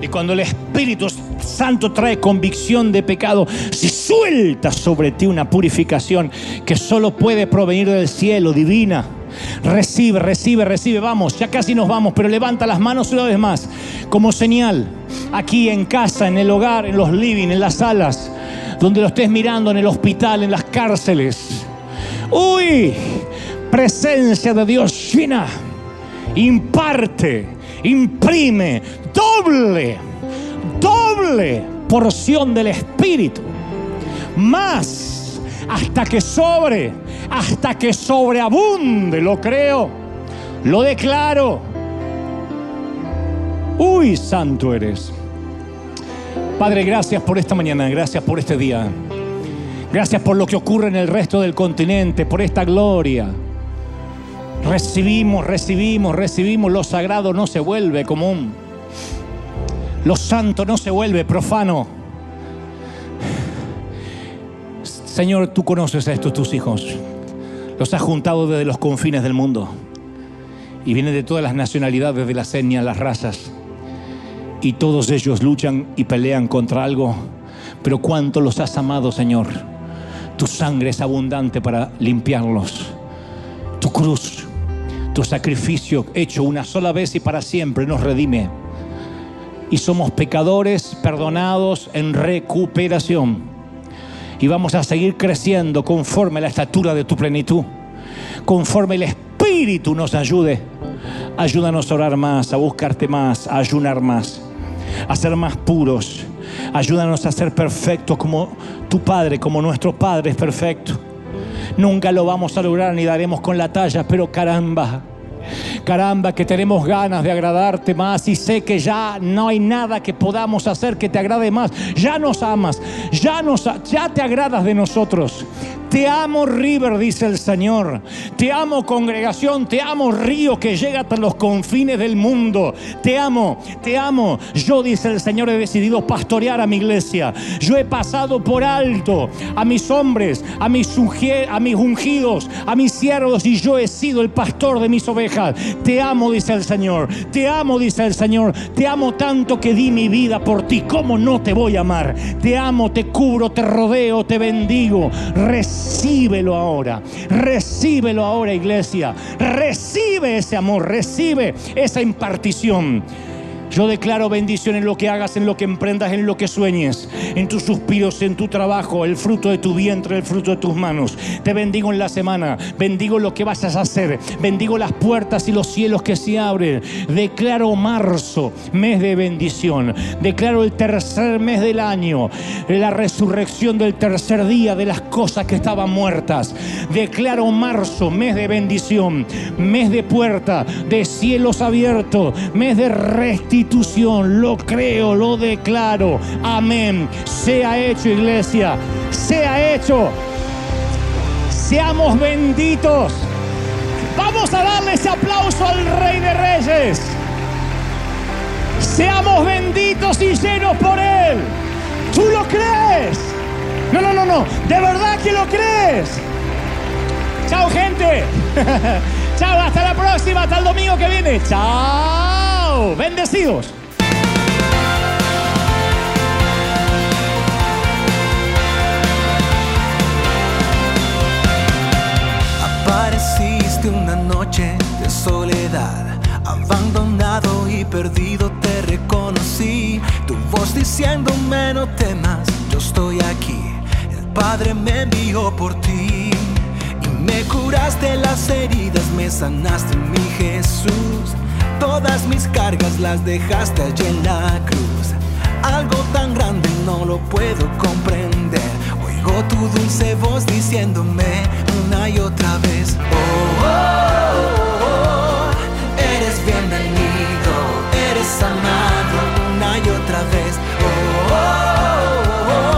Y cuando el Espíritu Santo trae convicción de pecado, se suelta sobre ti una purificación que solo puede provenir del cielo, divina. Recibe, recibe, recibe. Vamos, ya casi nos vamos, pero levanta las manos una vez más como señal aquí en casa, en el hogar, en los living, en las salas, donde lo estés mirando en el hospital, en las cárceles. Uy, presencia de Dios llena, imparte, imprime, doble, doble porción del Espíritu. Más hasta que sobre, hasta que sobreabunde, lo creo, lo declaro. Uy, santo eres. Padre, gracias por esta mañana, gracias por este día. Gracias por lo que ocurre en el resto del continente, por esta gloria. Recibimos, recibimos, recibimos. Lo sagrado no se vuelve común. Lo santo no se vuelve profano. Señor, tú conoces a estos tus hijos. Los has juntado desde los confines del mundo. Y vienen de todas las nacionalidades, de las etnias, las razas. Y todos ellos luchan y pelean contra algo. Pero cuánto los has amado, Señor. Tu sangre es abundante para limpiarlos. Tu cruz, tu sacrificio hecho una sola vez y para siempre nos redime. Y somos pecadores perdonados en recuperación. Y vamos a seguir creciendo conforme a la estatura de tu plenitud. Conforme el Espíritu nos ayude. Ayúdanos a orar más, a buscarte más, a ayunar más, a ser más puros Ayúdanos a ser perfectos como tu Padre, como nuestro Padre es perfecto. Nunca lo vamos a lograr ni daremos con la talla, pero caramba. Caramba, que tenemos ganas de agradarte más y sé que ya no hay nada que podamos hacer que te agrade más. Ya nos amas, ya, nos, ya te agradas de nosotros. Te amo River, dice el Señor. Te amo congregación, te amo río que llega hasta los confines del mundo. Te amo, te amo. Yo, dice el Señor, he decidido pastorear a mi iglesia. Yo he pasado por alto a mis hombres, a mis, a mis ungidos, a mis siervos y yo he sido el pastor de mis ovejas. Te amo, dice el Señor. Te amo, dice el Señor. Te amo tanto que di mi vida por ti. ¿Cómo no te voy a amar? Te amo, te cubro, te rodeo, te bendigo. Recíbelo ahora. Recíbelo ahora, iglesia. Recibe ese amor. Recibe esa impartición. Yo declaro bendición en lo que hagas, en lo que emprendas, en lo que sueñes, en tus suspiros, en tu trabajo, el fruto de tu vientre, el fruto de tus manos. Te bendigo en la semana, bendigo lo que vas a hacer, bendigo las puertas y los cielos que se abren. Declaro marzo, mes de bendición. Declaro el tercer mes del año, la resurrección del tercer día de las cosas que estaban muertas. Declaro marzo, mes de bendición, mes de puerta, de cielos abiertos, mes de restitución lo creo, lo declaro. Amén. Sea hecho, iglesia. Sea hecho. Seamos benditos. Vamos a darle ese aplauso al Rey de Reyes. Seamos benditos y llenos por Él. ¿Tú lo crees? No, no, no, no. ¿De verdad que lo crees? Chao, gente. [laughs] Chao, hasta la próxima, hasta el domingo que viene. Chao. Bendecidos. Apareciste una noche de soledad, abandonado y perdido te reconocí. Tu voz diciéndome no temas, yo estoy aquí. El Padre me envió por ti. Y me curaste las heridas, me sanaste mi Jesús. Todas mis cargas las dejaste allí en la cruz. Algo tan grande no lo puedo comprender. Oigo tu dulce voz diciéndome una y otra vez. oh, oh, oh eres bienvenido, eres amado una y otra vez. oh, oh, oh